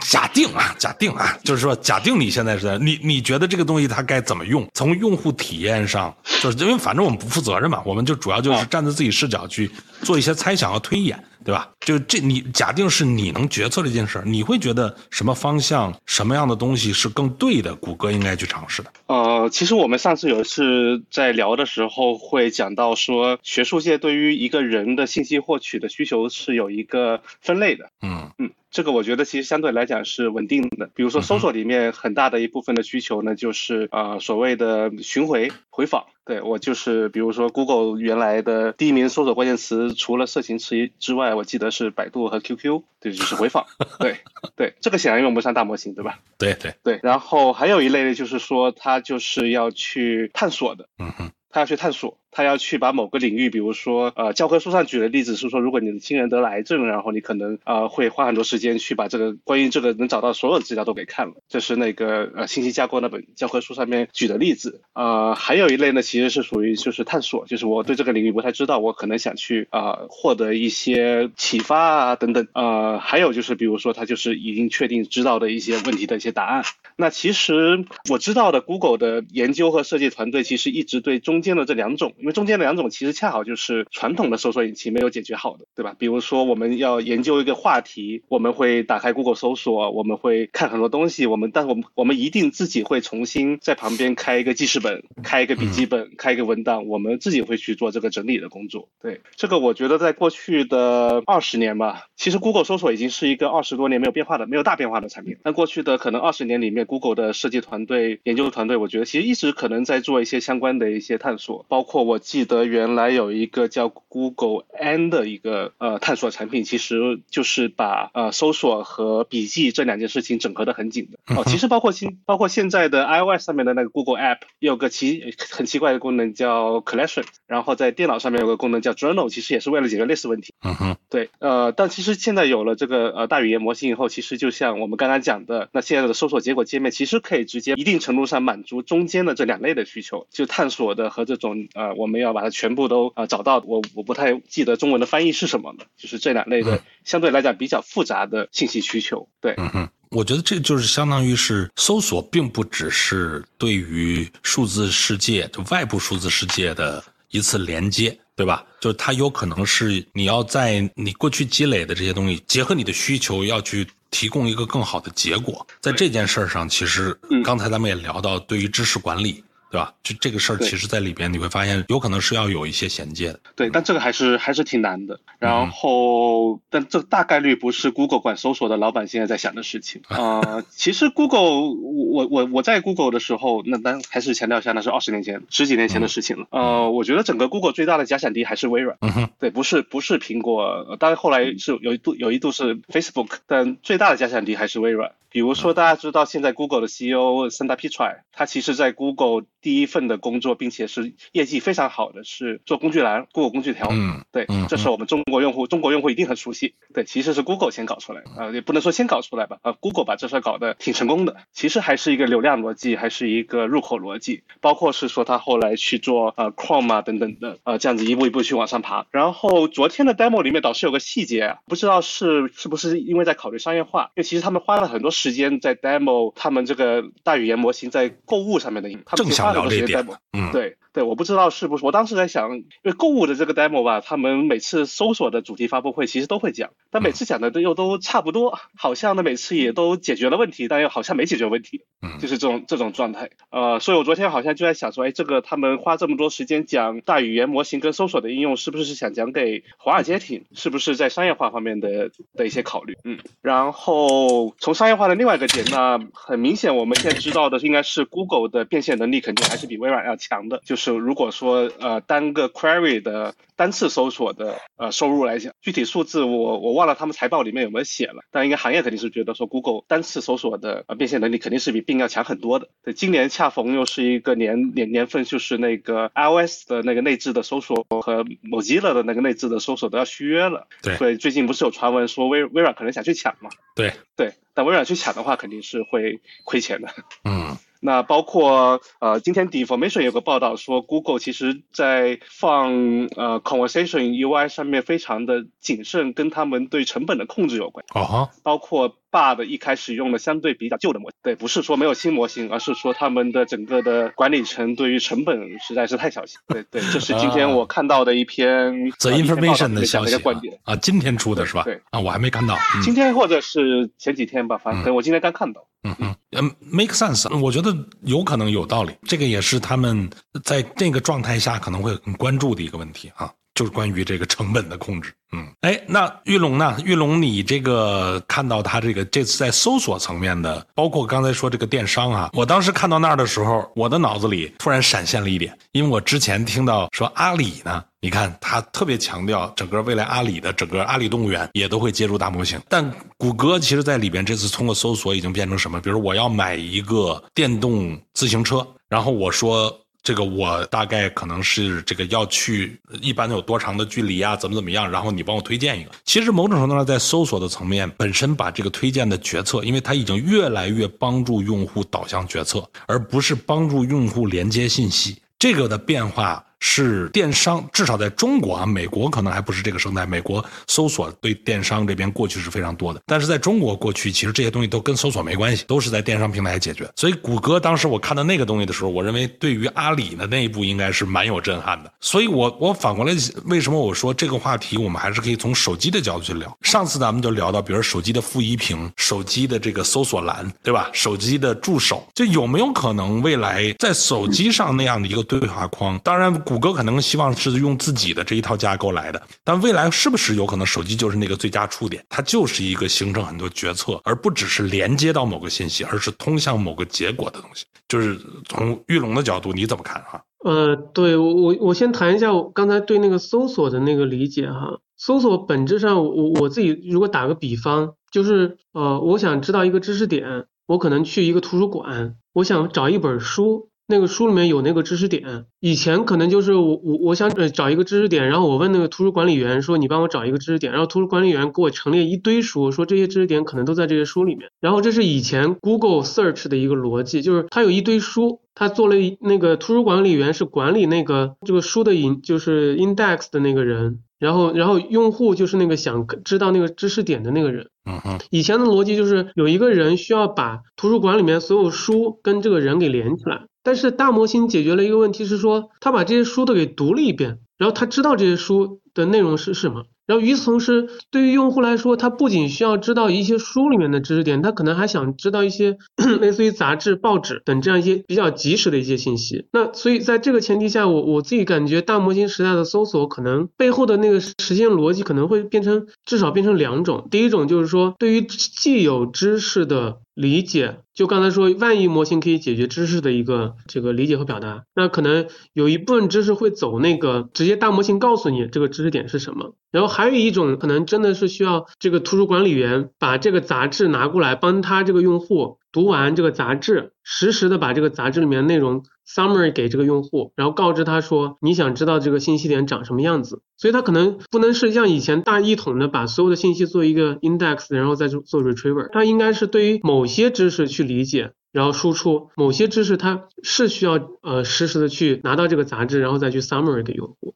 假定啊，假定啊，就是说，假定你现在是在你，你觉得这个东西它该怎么用？从用户体验上，就是因为反正我们不负责任嘛，我们就主要就是站在自己视角去做一些猜想和推演，对吧？就这，你假定是你能决策这件事儿，你会觉得什么方向、什么样的东西是更对的？谷歌应该去尝试的。呃，其实我们上次有一次在聊的时候会讲到说，学术界对于一个人的信息获取的需求是有一个分类的。嗯嗯。这个我觉得其实相对来讲是稳定的。比如说搜索里面很大的一部分的需求呢，就是啊所谓的巡回回访。对我就是比如说 Google 原来的第一名搜索关键词，除了色情词之外，我记得是百度和 QQ。对，就是回访。对对，这个显然用不上大模型，对吧？对对对。然后还有一类呢，就是说它就是要去探索的。嗯哼。他要去探索，他要去把某个领域，比如说，呃，教科书上举的例子是说，如果你的亲人得了癌症，然后你可能呃会花很多时间去把这个关于这个能找到所有的资料都给看了，这是那个呃信息架构那本教科书上面举的例子。呃，还有一类呢，其实是属于就是探索，就是我对这个领域不太知道，我可能想去啊获得一些启发啊等等。呃，还有就是比如说他就是已经确定知道的一些问题的一些答案。那其实我知道的，Google 的研究和设计团队其实一直对中间的这两种，因为中间的两种其实恰好就是传统的搜索引擎没有解决好的，对吧？比如说我们要研究一个话题，我们会打开 Google 搜索，我们会看很多东西，我们但我们我们一定自己会重新在旁边开一个记事本，开一个笔记本，开一个文档，我们自己会去做这个整理的工作。对这个，我觉得在过去的二十年吧，其实 Google 搜索已经是一个二十多年没有变化的、没有大变化的产品。但过去的可能二十年里面，Google 的设计团队、研究团队，我觉得其实一直可能在做一些相关的一些探索。包括我记得原来有一个叫 Google N 的一个呃探索产品，其实就是把呃搜索和笔记这两件事情整合的很紧的。哦，其实包括新包括现在的 iOS 上面的那个 Google App 也有个奇很奇怪的功能叫 Collection，然后在电脑上面有个功能叫 Journal，其实也是为了解决类似问题。嗯哼，对，呃，但其实现在有了这个呃大语言模型以后，其实就像我们刚刚讲的，那现在的搜索结果界面其实可以直接一定程度上满足中间的这两类的需求，就探索的和这种呃我们要把它全部都啊找到。我我不太记得中文的翻译是什么了，就是这两类的相对来讲比较复杂的信息需求。对，嗯哼，我觉得这就是相当于是搜索，并不只是对于数字世界就外部数字世界的一次连接。对吧？就是它有可能是你要在你过去积累的这些东西，结合你的需求，要去提供一个更好的结果。在这件事儿上，其实刚才咱们也聊到，对于知识管理。对吧？就这个事儿，其实在里边你会发现，有可能是要有一些衔接的。对，但这个还是还是挺难的。然后，但这大概率不是 Google 管搜索的老板现在在想的事情啊。其实 Google，我我我在 Google 的时候，那咱还是强调一下，那是二十年前、十几年前的事情了。呃，我觉得整个 Google 最大的假想敌还是微软。对，不是不是苹果，当然后来是有一度有一度是 Facebook，但最大的假想敌还是微软。比如说，大家知道现在 Google 的 CEO Sundar Pichai，他其实在 Google 第一份的工作，并且是业绩非常好的，是做工具栏，Google 工具条。嗯，对，这是我们中国用户，中国用户一定很熟悉。对，其实是 Google 先搞出来，呃，也不能说先搞出来吧，呃，Google 把这事搞得挺成功的。其实还是一个流量逻辑，还是一个入口逻辑，包括是说他后来去做呃 Chrome 啊等等的，呃，这样子一步一步去往上爬。然后昨天的 demo 里面倒是有个细节，不知道是是不是因为在考虑商业化，因为其实他们花了很多时间在 demo 他们这个大语言模型在购物上面的，他们花了很多时间 demo。嗯，对对，我不知道是不是，我当时在想，因为购物的这个 demo 吧，他们每次搜索的主题发布会其实都会讲，但每次讲的都又都差不多，好像呢每次也都解决了问题，但又好像没解决问题，嗯，就是这种这种状态。呃，所以我昨天好像就在想说，哎，这个他们花这么多时间讲大语言模型跟搜索的应用，是不是是想讲给华尔街听？是不是在商业化方面的的一些考虑？嗯，然后从商业化的另外一个点那，很明显我们现在知道的应该是 Google 的变现能力肯定还是比微软要强的，就是。就是如果说呃单个 query 的单次搜索的呃收入来讲，具体数字我我忘了他们财报里面有没有写了，但应该行业肯定是觉得说 Google 单次搜索的呃变现能力肯定是比 Bing 要强很多的。对，今年恰逢又是一个年年年份，就是那个 iOS 的那个内置的搜索和 Mozilla 的那个内置的搜索都要续约了。对所以最近不是有传闻说微微软可能想去抢嘛？对，对，但微软去抢的话肯定是会亏钱的。嗯那包括呃，今天 The Information 有个报道说，Google 其实在放呃 Conversation UI 上面非常的谨慎，跟他们对成本的控制有关。哦哈，包括 Bard 一开始用的相对比较旧的模型，对，不是说没有新模型，而是说他们的整个的管理层对于成本实在是太小心。对 对，这是今天我看到的一篇 The Information 的消息观点。啊啊，今天出的是吧？对啊，我还没看到。嗯今天或者是前几天吧，反正我今天刚看到。嗯嗯嗯，make sense，我觉得有可能有道理，这个也是他们在这个状态下可能会很关注的一个问题啊，就是关于这个成本的控制。嗯，哎，那玉龙呢？玉龙，你这个看到他这个这次在搜索层面的，包括刚才说这个电商啊，我当时看到那儿的时候，我的脑子里突然闪现了一点，因为我之前听到说阿里呢。你看，他特别强调整个未来阿里的整个阿里动物园也都会接入大模型，但谷歌其实在里边这次通过搜索已经变成什么？比如我要买一个电动自行车，然后我说这个我大概可能是这个要去一般有多长的距离啊，怎么怎么样，然后你帮我推荐一个。其实某种程度上在搜索的层面本身把这个推荐的决策，因为它已经越来越帮助用户导向决策，而不是帮助用户连接信息。这个的变化是电商，至少在中国啊，美国可能还不是这个生态。美国搜索对电商这边过去是非常多的，但是在中国过去其实这些东西都跟搜索没关系，都是在电商平台解决。所以谷歌当时我看到那个东西的时候，我认为对于阿里的那一步应该是蛮有震撼的。所以我我反过来，为什么我说这个话题我们还是可以从手机的角度去聊？上次咱们就聊到，比如手机的负一屏、手机的这个搜索栏，对吧？手机的助手，就有没有可能未来在手机上那样的一个对话框？当然，谷歌可能希望是用自己的这一套架构来的，但未来是不是有可能手机就是那个最佳触点？它就是一个形成很多决策，而不只是连接到某个信息，而是通向某个结果的东西。就是从玉龙的角度，你怎么看哈？呃，对我我我先谈一下我刚才对那个搜索的那个理解哈。搜索本质上，我我自己如果打个比方，就是呃，我想知道一个知识点，我可能去一个图书馆，我想找一本书，那个书里面有那个知识点。以前可能就是我我我想呃找一个知识点，然后我问那个图书管理员说你帮我找一个知识点，然后图书管理员给我陈列一堆书，说这些知识点可能都在这些书里面。然后这是以前 Google Search 的一个逻辑，就是它有一堆书。他做了那个图书管理员是管理那个这个书的引就是 index 的那个人，然后然后用户就是那个想知道那个知识点的那个人。嗯哼，以前的逻辑就是有一个人需要把图书馆里面所有书跟这个人给连起来，但是大模型解决了一个问题是说，他把这些书都给读了一遍，然后他知道这些书的内容是什么。然后与此同时，对于用户来说，他不仅需要知道一些书里面的知识点，他可能还想知道一些 类似于杂志、报纸等这样一些比较及时的一些信息。那所以在这个前提下，我我自己感觉大模型时代的搜索可能背后的那个实现逻辑可能会变成至少变成两种。第一种就是说，对于既有知识的理解，就刚才说万亿模型可以解决知识的一个这个理解和表达，那可能有一部分知识会走那个直接大模型告诉你这个知识点是什么。然后还有一种可能真的是需要这个图书管理员把这个杂志拿过来，帮他这个用户读完这个杂志，实时的把这个杂志里面内容 summary 给这个用户，然后告知他说你想知道这个信息点长什么样子。所以他可能不能是像以前大一统的把所有的信息做一个 index，然后再做做 retriever。它应该是对于某些知识去理解。然后输出某些知识，它是需要呃实时的去拿到这个杂志，然后再去 summary 给用户。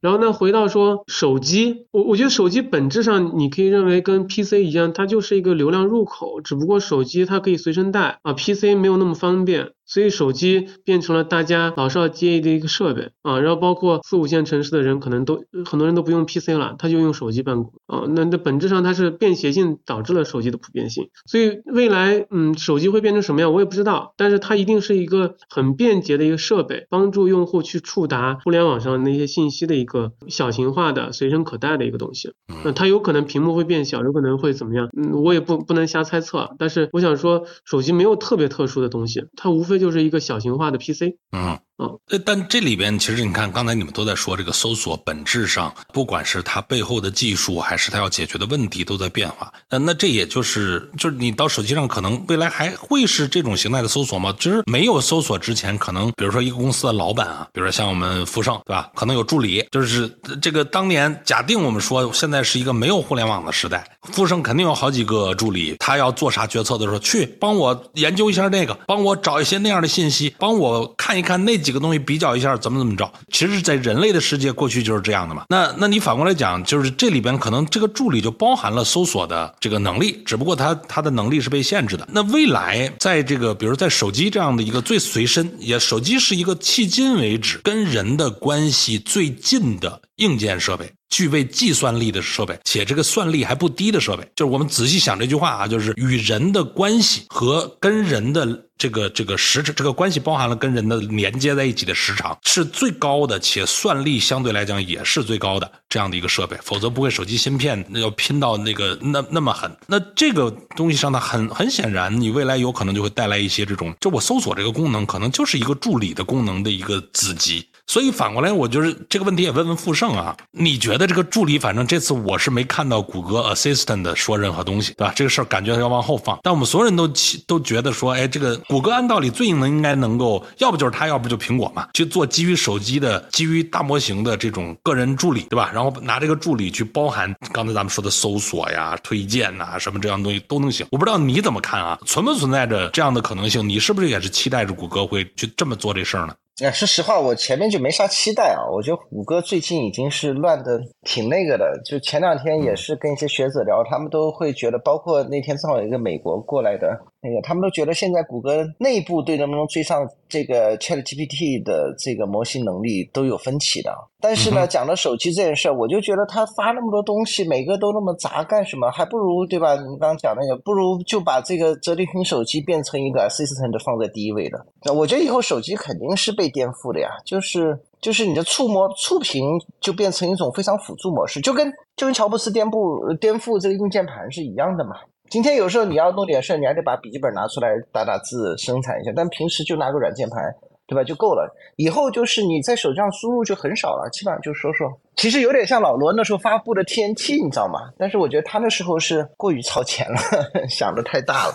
然后呢，回到说手机，我我觉得手机本质上你可以认为跟 PC 一样，它就是一个流量入口，只不过手机它可以随身带啊，PC 没有那么方便。所以手机变成了大家老少皆宜的一个设备啊，然后包括四五线城市的人可能都很多人都不用 PC 了，他就用手机办公啊。那那本质上它是便携性导致了手机的普遍性，所以未来嗯手机会变成什么样我也不知道，但是它一定是一个很便捷的一个设备，帮助用户去触达互联网上那些信息的一个小型化的随身可带的一个东西。那它有可能屏幕会变小，有可能会怎么样？嗯，我也不不能瞎猜测。但是我想说，手机没有特别特殊的东西，它无非。非就是一个小型化的 PC。嗯嗯，呃，但这里边其实你看，刚才你们都在说这个搜索本质上，不管是它背后的技术，还是它要解决的问题，都在变化。呃，那这也就是就是你到手机上，可能未来还会是这种形态的搜索吗？其实没有搜索之前，可能比如说一个公司的老板啊，比如说像我们富盛，对吧？可能有助理，就是这个当年假定我们说现在是一个没有互联网的时代，富盛肯定有好几个助理，他要做啥决策的时候，去帮我研究一下那个，帮我找一些那样的信息，帮我看一看那几个东西，比较一下怎么怎么着。其实，在人类的世界，过去就是这样的嘛。那那你反过来讲，就是这里边可能这个助理就包含了搜索的这个能力，只不过它它的能力是被限制的。那未来在这个，比如在手机这样的一个最随身，也手机是一个迄今为止跟人的关系最近的硬件设备。具备计算力的设备，且这个算力还不低的设备，就是我们仔细想这句话啊，就是与人的关系和跟人的这个这个时这个关系包含了跟人的连接在一起的时长是最高的，且算力相对来讲也是最高的这样的一个设备，否则不会手机芯片那要拼到那个那那么狠。那这个东西上呢，很很显然，你未来有可能就会带来一些这种，就我搜索这个功能可能就是一个助理的功能的一个子集。所以反过来，我就是这个问题也问问傅盛啊，你觉得这个助理，反正这次我是没看到谷歌 Assistant 说任何东西，对吧？这个事儿感觉要往后放，但我们所有人都都觉得说，哎，这个谷歌按道理最能应该能够，要不就是它，要不就苹果嘛，去做基于手机的、基于大模型的这种个人助理，对吧？然后拿这个助理去包含刚才咱们说的搜索呀、推荐呐什么这样东西都能行。我不知道你怎么看啊？存不存在着这样的可能性？你是不是也是期待着谷歌会去这么做这事儿呢？哎，说实话，我前面就没啥期待啊。我觉得虎哥最近已经是乱的挺那个的。就前两天也是跟一些学者聊，他们都会觉得，包括那天正好有一个美国过来的那个，他们都觉得现在谷歌内部对能不能追上这个 Chat GPT 的这个模型能力都有分歧的。但是呢，讲到手机这件事儿，我就觉得他发那么多东西，每个都那么杂，干什么？还不如对吧？你刚刚讲那个，不如就把这个折叠屏手机变成一个 Assistant 放在第一位的。我觉得以后手机肯定是被颠覆的呀，就是就是你的触摸触屏就变成一种非常辅助模式，就跟就跟乔布斯颠覆颠覆这个硬键盘是一样的嘛。今天有时候你要弄点事儿，你还得把笔记本拿出来打打字生产一下，但平时就拿个软键盘。对吧？就够了。以后就是你在手机上输入就很少了，基本上就说说。其实有点像老罗那时候发布的 TNT，你知道吗？但是我觉得他那时候是过于超前了，想的太大了。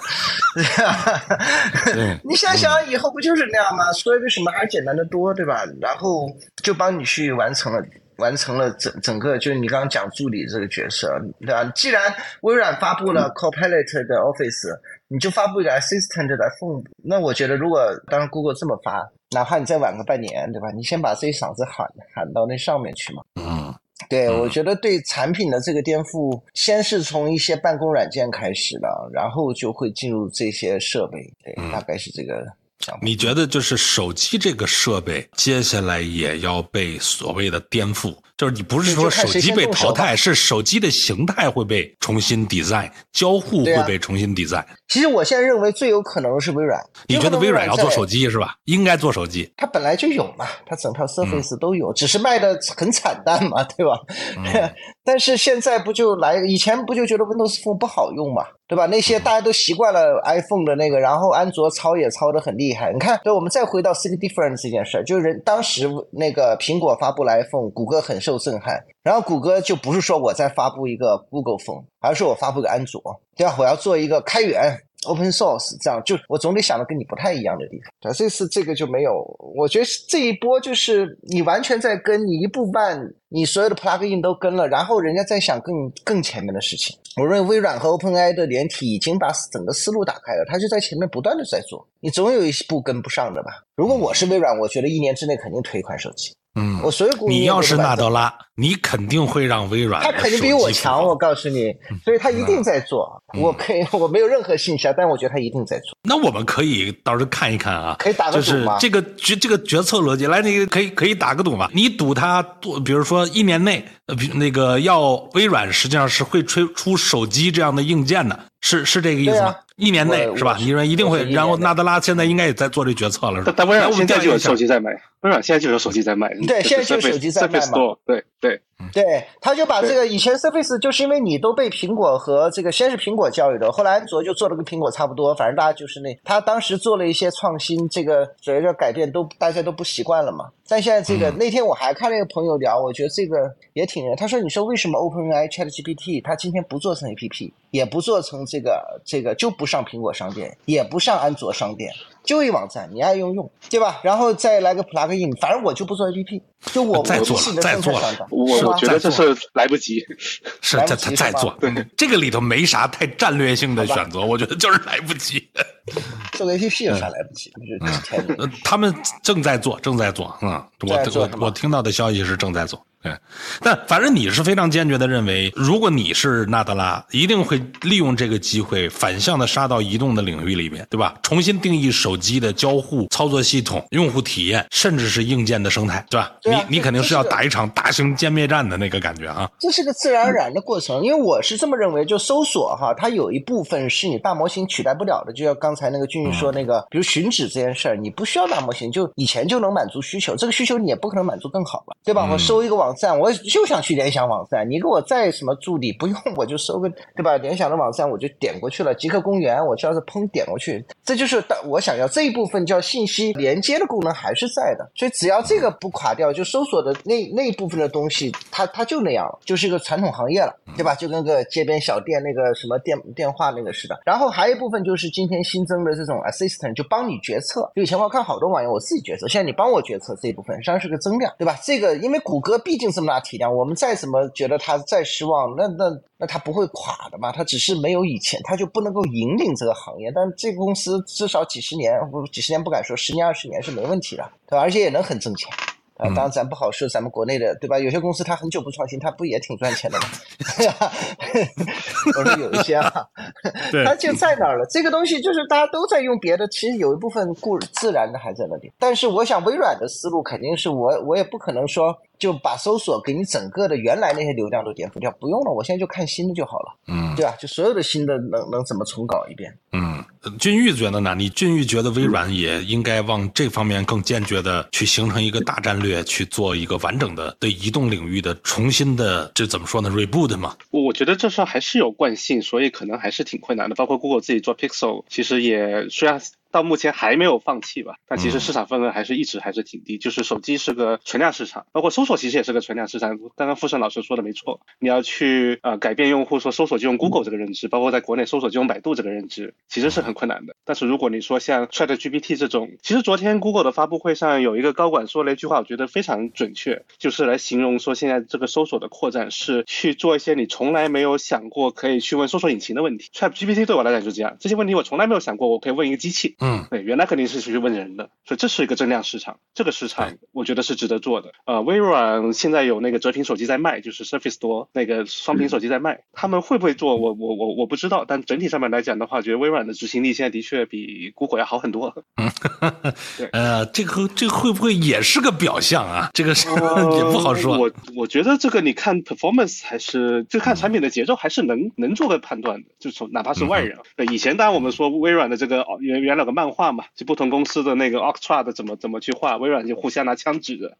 你想想，以后不就是那样吗？说一个什么还简单的多，对吧？然后就帮你去完成了，完成了整整个，就是你刚刚讲助理这个角色，对吧？既然微软发布了 Copilot 的 Office，你就发布一个 Assistant 的 Phone。那我觉得，如果当 Google 这么发。哪怕你再晚个半年，对吧？你先把自己嗓子喊喊到那上面去嘛。嗯，对，我觉得对产品的这个颠覆，先是从一些办公软件开始的，然后就会进入这些设备。对，大概是这个想法。你觉得就是手机这个设备，接下来也要被所谓的颠覆？就是你不是说手机被淘汰，是手机的形态会被重新 design，交互会被重新 design。其实我现在认为最有可能是微软。你觉得微软要做手机是吧？应该做手机。它本来就有嘛，它整套 Surface 都有，只是卖的很惨淡嘛，对吧？但是现在不就来？以前不就觉得 Windows Phone 不好用嘛，对吧？那些大家都习惯了 iPhone 的那个，然后安卓抄也抄的很厉害。你看，对，我们再回到 City Difference 这件事儿，就是人当时那个苹果发布了 iPhone，谷歌很受震撼，然后谷歌就不是说我在发布一个 Google Phone，而是我发布个安卓，对吧？我要做一个开源。Open source 这样就我总得想到跟你不太一样的地方，这次这个就没有，我觉得这一波就是你完全在跟你一步半，你所有的 plugin 都跟了，然后人家在想更更前面的事情。我认为微软和 OpenAI 的联体已经把整个思路打开了，他就在前面不断的在做，你总有一步跟不上的吧？如果我是微软，我觉得一年之内肯定推一款手机。嗯，我所有你要是纳德拉，你肯定会让微软。他肯定比我强，我告诉你，所以他一定在做。我可以，我没有任何信息啊，但我觉得他一定在做。那我们可以到时候看一看啊，可以打个赌吗？这个决这个决策逻辑，来，你可以可以打个赌嘛？你赌他，比如说一年内，呃，那个要微软实际上是会吹出手机这样的硬件的。是是这个意思吗？一年内是吧？你认为一定会？然后纳德拉现在应该也在做这决策了，是吧？但微软现在就有手机在卖，微软现在就有手机在卖。对，现在就有手机在卖嘛。对对。对，他就把这个以前 Surface 就是因为你都被苹果和这个先是苹果教育的，后来安卓就做了跟苹果差不多，反正大家就是那他当时做了一些创新，这个随着改变都大家都不习惯了嘛。但现在这个、嗯那天我还看那个朋友聊，我觉得这个也挺人。他说：“你说为什么 OpenAI ChatGPT 它今天不做成 APP，也不做成这个这个就不上苹果商店，也不上安卓商店，就一网站，你爱用用，对吧？然后再来个 plugin，反正我就不做 APP，就我再做了我自己的再做了我我觉得这是来不及。是来不他他再做，这个里头没啥太战略性的选择，我觉得就是来不及。做个 APP 有啥来不及？就是天哪！呃，他们正在做，正在做，嗯，我我我听到的消息是正在做，对，但反正你是非常坚决的认为，如果你是纳德拉，一定会利用这个机会反向的杀到移动的领域里面，对吧？重新定义手机的交互、操作系统、用户体验，甚至是硬件的生态，对吧？对啊你你肯定是要打一场大型歼灭战的那个感觉啊，这是个自然而然的过程，因为我是这么认为，就搜索哈，它有一部分是你大模型取代不了的，就像刚才那个俊俊说那个，比如寻址这件事儿，你不需要大模型，就以前就能满足需求，这个需求你也不可能满足更好了，对吧？嗯我搜一个网网站，我就想去联想网站，你给我再什么助理不用，我就搜个对吧？联想的网站我就点过去了，极客公园我只要是砰点过去，这就是大我想要这一部分叫信息连接的功能还是在的，所以只要这个不垮掉，就搜索的那那一部分的东西，它它就那样了，就是一个传统行业了，对吧？就跟个街边小店那个什么电电话那个似的。然后还有一部分就是今天新增的这种 assistant，就帮你决策。就以前我看好多网友我自己决策，现在你帮我决策这一部分实际上是个增量，对吧？这个因为谷歌必竟这么大体量，我们再怎么觉得它再失望，那那那它不会垮的嘛，它只是没有以前，它就不能够引领这个行业。但这个公司至少几十年，不几十年不敢说，十年二十年是没问题的，对吧？而且也能很挣钱。啊，当然咱不好说咱们国内的，对吧？有些公司它很久不创新，它不也挺赚钱的吗？我说有一些啊，对它就在那儿了。这个东西就是大家都在用别的，其实有一部分固自然的还在那里。但是我想微软的思路肯定是我我也不可能说就把搜索给你整个的原来那些流量都颠覆掉，不用了，我现在就看新的就好了，嗯对吧？就所有的新的能能怎么重搞一遍？嗯，俊玉觉得呢？你俊玉觉得微软也应该往这方面更坚决的去形成一个大战略，去做一个完整的对移动领域的重新的这怎么说呢？reboot 嘛？我我觉得这事儿还是有惯性，所以可能还是挺困难的。包括 Google 自己做 Pixel，其实也虽然到目前还没有放弃吧，但其实市场份额还是一直还是挺低。就是手机是个存量市场，包括搜索其实也是个存量市场。刚刚傅盛老师说的没错，你要去呃改变用户说搜索就用 Google 这个认知，包括在国内搜索就用百度这个认知，其实是很困难的。但是如果你说像 ChatGPT 这种，其实昨天 Google 的发布会上有一个高管说了一句话，我觉得非常准确，就是来形容说现在这个搜索的扩展是去做一些你从来没有想过可以去问搜索引擎的问题。ChatGPT 对我来讲就是这样，这些问题我从来没有想过，我可以问一个机器。嗯对，原来肯定是去问人的，所以这是一个增量市场，这个市场我觉得是值得做的。呃，微软现在有那个折屏手机在卖，就是 Surface 多那个双屏手机在卖，他们会不会做，我我我我不知道，但整体上面来讲的话，觉得微软的执行力现在的确比 Google 要好很多。呃，这个这个会不会也是个表象啊？这个是 也不好说。呃我我觉得这个你看 performance 还是就看产品的节奏，还是能能做个判断的。就从哪怕是外人，对以前当然我们说微软的这个哦原原来有漫画嘛，就不同公司的那个 Octra 的怎么怎么去画，微软就互相拿枪指着，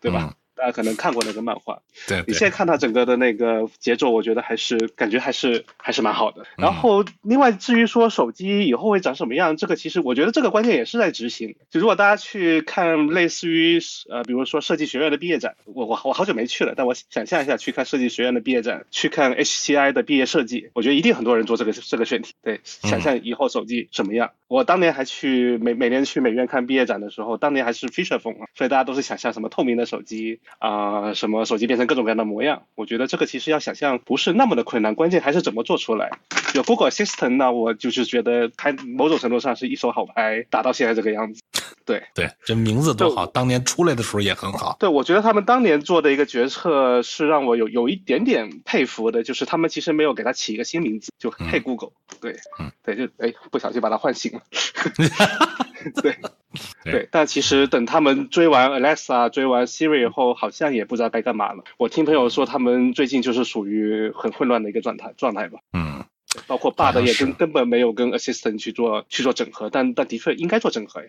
对吧？大家可能看过那个漫画，对对你现在看它整个的那个节奏，我觉得还是感觉还是还是蛮好的。嗯然后另外至于说手机以后会长什么样，这个其实我觉得这个关键也是在执行。就如果大家去看类似于呃，比如说设计学院的毕业展，我我我好久没去了，但我想象一下去看设计学院的毕业展，去看 HCI 的毕业设计，我觉得一定很多人做这个这个选题。对，想象以后手机什么样。我当年还去每每年去美院看毕业展的时候，当年还是 feature 风啊，所以大家都是想象什么透明的手机啊、什么手机变成各种各样的模样。我觉得这个其实要想象不是那么的困难，关键还是怎么做出来。有 Google Assistant 呢，我就是觉得它某种程度上是一手好牌，打到现在这个样子。对，对，这名字多好，当年出来的时候也很好。对，我觉得他们当年做的一个决策是让我有有一点点佩服的，就是他们其实没有给它起一个新名字，就嘿 Google，、对，嗯对，就哎不小心把它唤醒了，对。对对，但其实等他们追完 Alexa、追完 Siri 以后，好像也不知道该干嘛了。我听朋友说，他们最近就是属于很混乱的一个状态状态吧。嗯，包括 Bard 也跟根本没有跟 Assistant 去做去做整合，但但的确应该做整合呀。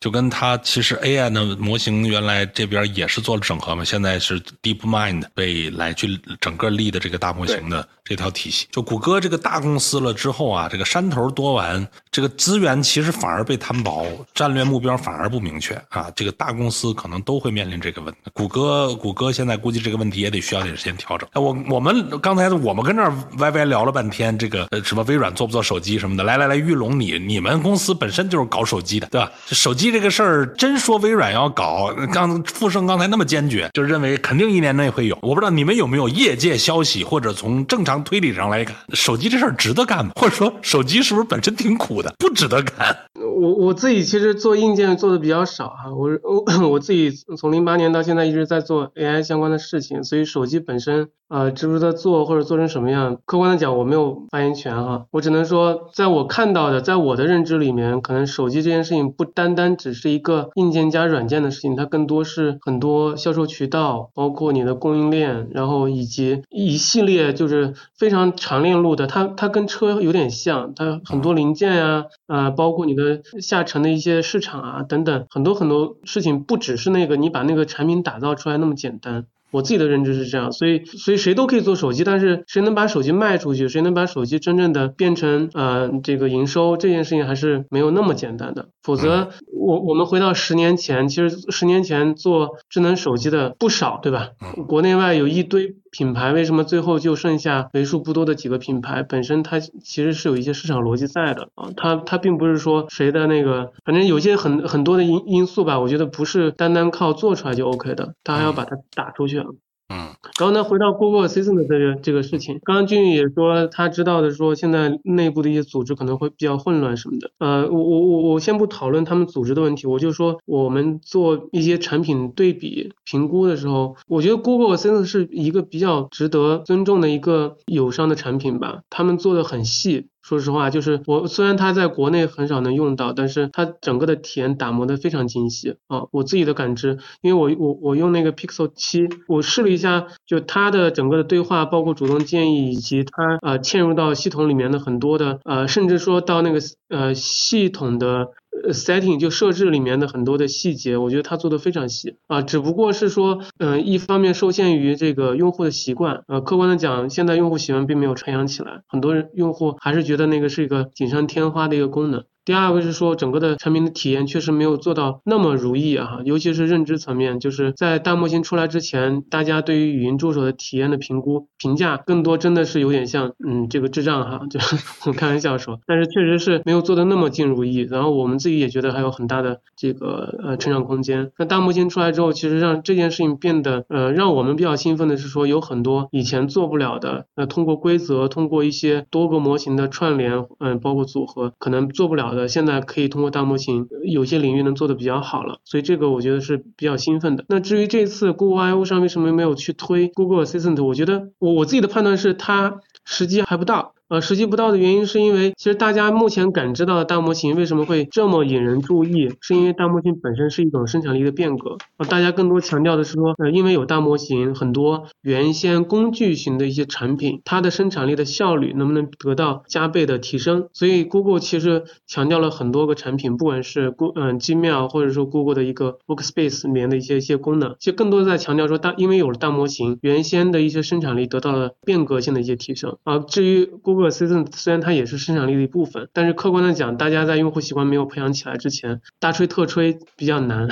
就跟它其实 AI 的模型原来这边也是做了整合嘛，现在是 DeepMind 被来去整个立的这个大模型的这条体系。就谷歌这个大公司了之后啊，这个山头多完，这个资源其实反而被摊薄，战略目标反而不明确啊。这个大公司可能都会面临这个问题。谷歌谷歌现在估计这个问题也得需要点时间调整。我我们刚才我们跟这儿歪歪聊了半天，这个什么微软做不做手机什么的，来来来，玉龙你你们公司本身就是搞手机的，对吧？这手机。机这个事儿真说微软要搞，刚富盛刚才那么坚决，就认为肯定一年内会有。我不知道你们有没有业界消息，或者从正常推理上来看，手机这事儿值得干吗？或者说手机是不是本身挺苦的，不值得干？我我自己其实做硬件做的比较少哈，我我 我自己从零八年到现在一直在做 AI 相关的事情，所以手机本身呃值不值得做或者做成什么样，客观的讲我没有发言权哈，我只能说在我看到的，在我的认知里面，可能手机这件事情不单单。只是一个硬件加软件的事情，它更多是很多销售渠道，包括你的供应链，然后以及一系列就是非常长链路的。它它跟车有点像，它很多零件呀，啊，包括你的下沉的一些市场啊等等，很多很多事情不只是那个你把那个产品打造出来那么简单。我自己的认知是这样，所以所以谁都可以做手机，但是谁能把手机卖出去，谁能把手机真正的变成呃这个营收，这件事情还是没有那么简单的。否则，我我们回到十年前，其实十年前做智能手机的不少，对吧？国内外有一堆品牌，为什么最后就剩下为数不多的几个品牌？本身它其实是有一些市场逻辑在的啊，它它并不是说谁的那个，反正有些很很多的因因素吧，我觉得不是单单靠做出来就 OK 的，它还要把它打出去。嗯，嗯然后呢，回到 Google Assistant 的这个这个事情，刚刚俊宇也说他知道的，说现在内部的一些组织可能会比较混乱什么的。呃，我我我我先不讨论他们组织的问题，我就说我们做一些产品对比评估的时候，我觉得 Google Assistant 是一个比较值得尊重的一个友商的产品吧，他们做的很细。说实话，就是我虽然它在国内很少能用到，但是它整个的体验打磨的非常精细啊。我自己的感知，因为我我我用那个 Pixel 七，我试了一下，就它的整个的对话，包括主动建议，以及它呃嵌入到系统里面的很多的呃，甚至说到那个呃系统的。Setting 就设置里面的很多的细节，我觉得他做的非常细啊，只不过是说，嗯，一方面受限于这个用户的习惯，啊，客观的讲，现在用户习惯并没有传扬起来，很多人用户还是觉得那个是一个锦上添花的一个功能。第二个是说，整个的产品的体验确实没有做到那么如意啊，尤其是认知层面，就是在大模型出来之前，大家对于语音助手的体验的评估评价，更多真的是有点像，嗯，这个智障哈，就我开玩笑说，但是确实是没有做的那么尽如意。然后我们自己也觉得还有很大的这个呃成长空间。那大模型出来之后，其实让这件事情变得呃让我们比较兴奋的是说，有很多以前做不了的，呃，通过规则，通过一些多个模型的串联，嗯，包括组合，可能做不了。呃，现在可以通过大模型，有些领域能做的比较好了，所以这个我觉得是比较兴奋的。那至于这次 Google I/O 上为什么没有去推 Google Assistant，我觉得我我自己的判断是它时机还不到。呃，时机不到的原因是因为，其实大家目前感知到的大模型为什么会这么引人注意，是因为大模型本身是一种生产力的变革。呃，大家更多强调的是说，呃，因为有大模型，很多原先工具型的一些产品，它的生产力的效率能不能得到加倍的提升？所以 Google 其实强调了很多个产品，不管是 Go 嗯 Gmail 或者说 Google 的一个 Workspace 里面的一些一些功能，其实更多的在强调说大，因为有了大模型，原先的一些生产力得到了变革性的一些提升。啊，至于 Google Assistant 虽然它也是生产力的一部分，但是客观的讲，大家在用户习惯没有培养起来之前，大吹特吹比较难。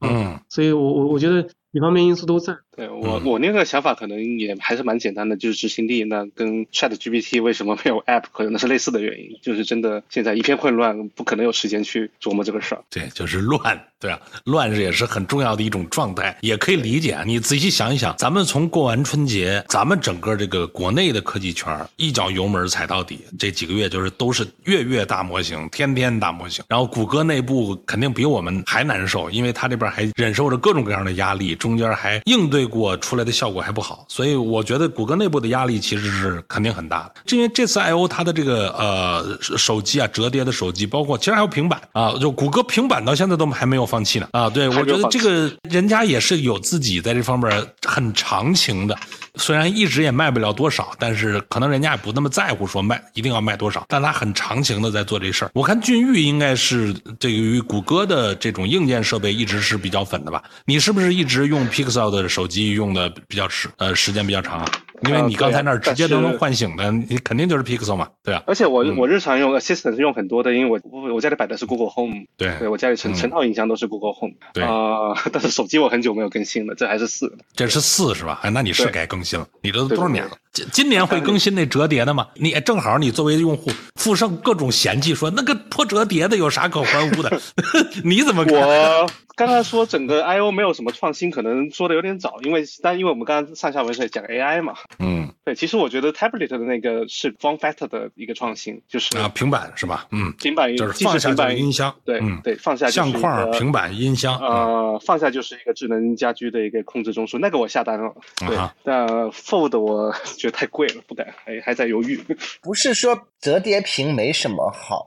嗯，所以我我我觉得几方面因素都在。对我我那个想法可能也还是蛮简单的，就是执行力。那跟 Chat GPT 为什么没有 App 可能是类似的原因，就是真的现在一片混乱，不可能有时间去琢磨这个事儿。对，就是乱，对啊，乱也是很重要的一种状态，也可以理解。你仔细想一想，咱们从过完春节，咱们整个这个国内的科技圈一脚油门踩到底，这几个月就是都是月月大模型，天天大模型。然后谷歌内部肯定比我们还难受，因为他这边还忍受着各种各样的压力，中间还应对过出来的效果还不好，所以我觉得谷歌内部的压力其实是肯定很大的。因为这次 I O 它的这个呃手机啊，折叠的手机，包括其实还有平板啊，就谷歌平板到现在都还没有放弃呢啊。对我觉得这个人家也是有自己在这方面很长情的。虽然一直也卖不了多少，但是可能人家也不那么在乎说卖一定要卖多少，但他很长情的在做这事儿。我看俊玉应该是对于谷歌的这种硬件设备一直是比较粉的吧？你是不是一直用 Pixel 的手机用的比较时呃时间比较长啊？因为你刚才那儿直接都能唤醒的，你肯定就是 Pixel 嘛，对啊？而且我我日常用 Assistant 是用很多的，因为我我我家里摆的是 Google Home，对，对我家里成成套音箱都是 Google Home，对啊，但是手机我很久没有更新了，这还是四，这是四是吧？哎，那你是该更新了，你这多少年了？今今年会更新那折叠的吗？你正好你作为用户，富盛各种嫌弃说那个破折叠的有啥可欢呼的？你怎么看？我刚才说整个 I O 没有什么创新，可能说的有点早，因为但因为我们刚刚上下文是讲 A I 嘛，嗯，对，其实我觉得 Tablet 的那个是 Form Factor 的一个创新，就是啊平板是吧？嗯，平板就是放下就是音箱，对，嗯，对，放下相框、平板、音箱，呃，放下就是一个智能家居的一个控制中枢，那个我下单了，对，但 Fold 我觉得太贵了，不敢，还还在犹豫。不是说折叠屏没什么好，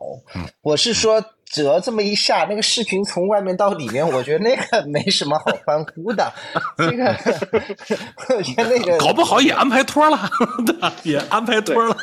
我是说。折这么一下，那个视频从外面到里面，我觉得那个没什么好欢呼的。这个，我觉得那个搞不好也安排托了，也安排托了。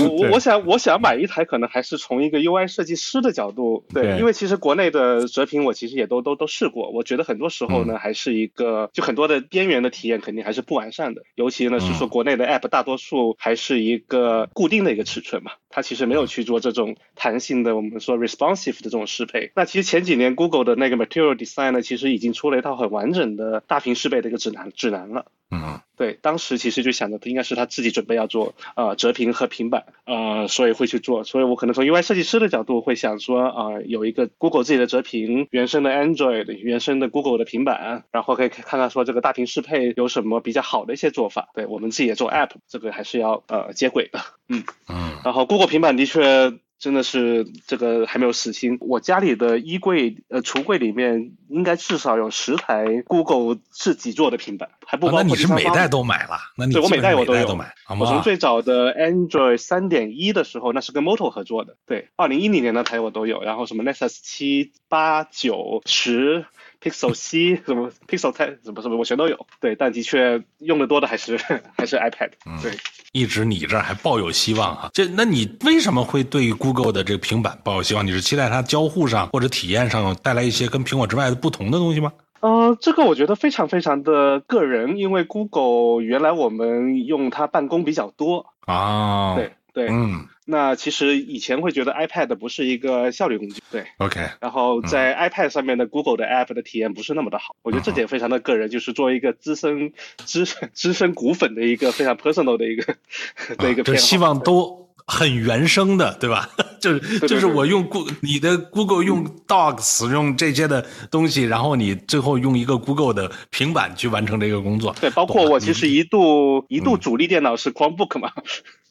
我我我想我想买一台，可能还是从一个 UI 设计师的角度，对，因为其实国内的折屏我其实也都都都试过，我觉得很多时候呢，还是一个就很多的边缘的体验肯定还是不完善的，尤其呢是说国内的 App 大多数还是一个固定的一个尺寸嘛，它其实没有去做这种弹性的，我们说 responsive 的这种适配。那其实前几年 Google 的那个 Material Design 呢，其实已经出了一套很完整的大屏适配的一个指南指南了。嗯，对，当时其实就想着应该是他自己准备要做呃折屏和平板，呃，所以会去做。所以我可能从 UI 设计师的角度会想说，啊，有一个 Google 自己的折屏，原生的 Android，原生的 Google 的平板，然后可以看看说这个大屏适配有什么比较好的一些做法。对我们自己也做 App，这个还是要呃接轨的。嗯嗯，然后 Google 平板的确。真的是这个还没有死心。我家里的衣柜呃橱柜里面应该至少有十台 Google 自己做的平板，还不包括那你是每代都买了？那你对我每代我都有。买。我从最早的 Android 三点一的时候，那是跟 Moto 合作的。对，二零一零年那台我都有。然后什么 Nexus 七、八、九、十。Pixel C 什么 Pixel 太什么什么我全都有，对，但的确用的多的还是还是 iPad，对，一直你这儿还抱有希望啊，这那你为什么会对 Google 的这个平板抱有希望？你是期待它交互上或者体验上带来一些跟苹果之外的不同的东西吗？呃，这个我觉得非常非常的个人，因为 Google 原来我们用它办公比较多啊，对对，嗯。那其实以前会觉得 iPad 不是一个效率工具，对，OK。然后在 iPad 上面的 Google 的 App 的体验不是那么的好，我觉得这点非常的个人，就是作为一个资深资资深股粉的一个非常 personal 的一个 的一个偏好。希望都很原生的，对吧？就是就是我用 Google 你的 Google 用 Docs 用这些的东西，然后你最后用一个 Google 的平板去完成这个工作。对，包括我其实一度一度主力电脑是 Chromebook 嘛。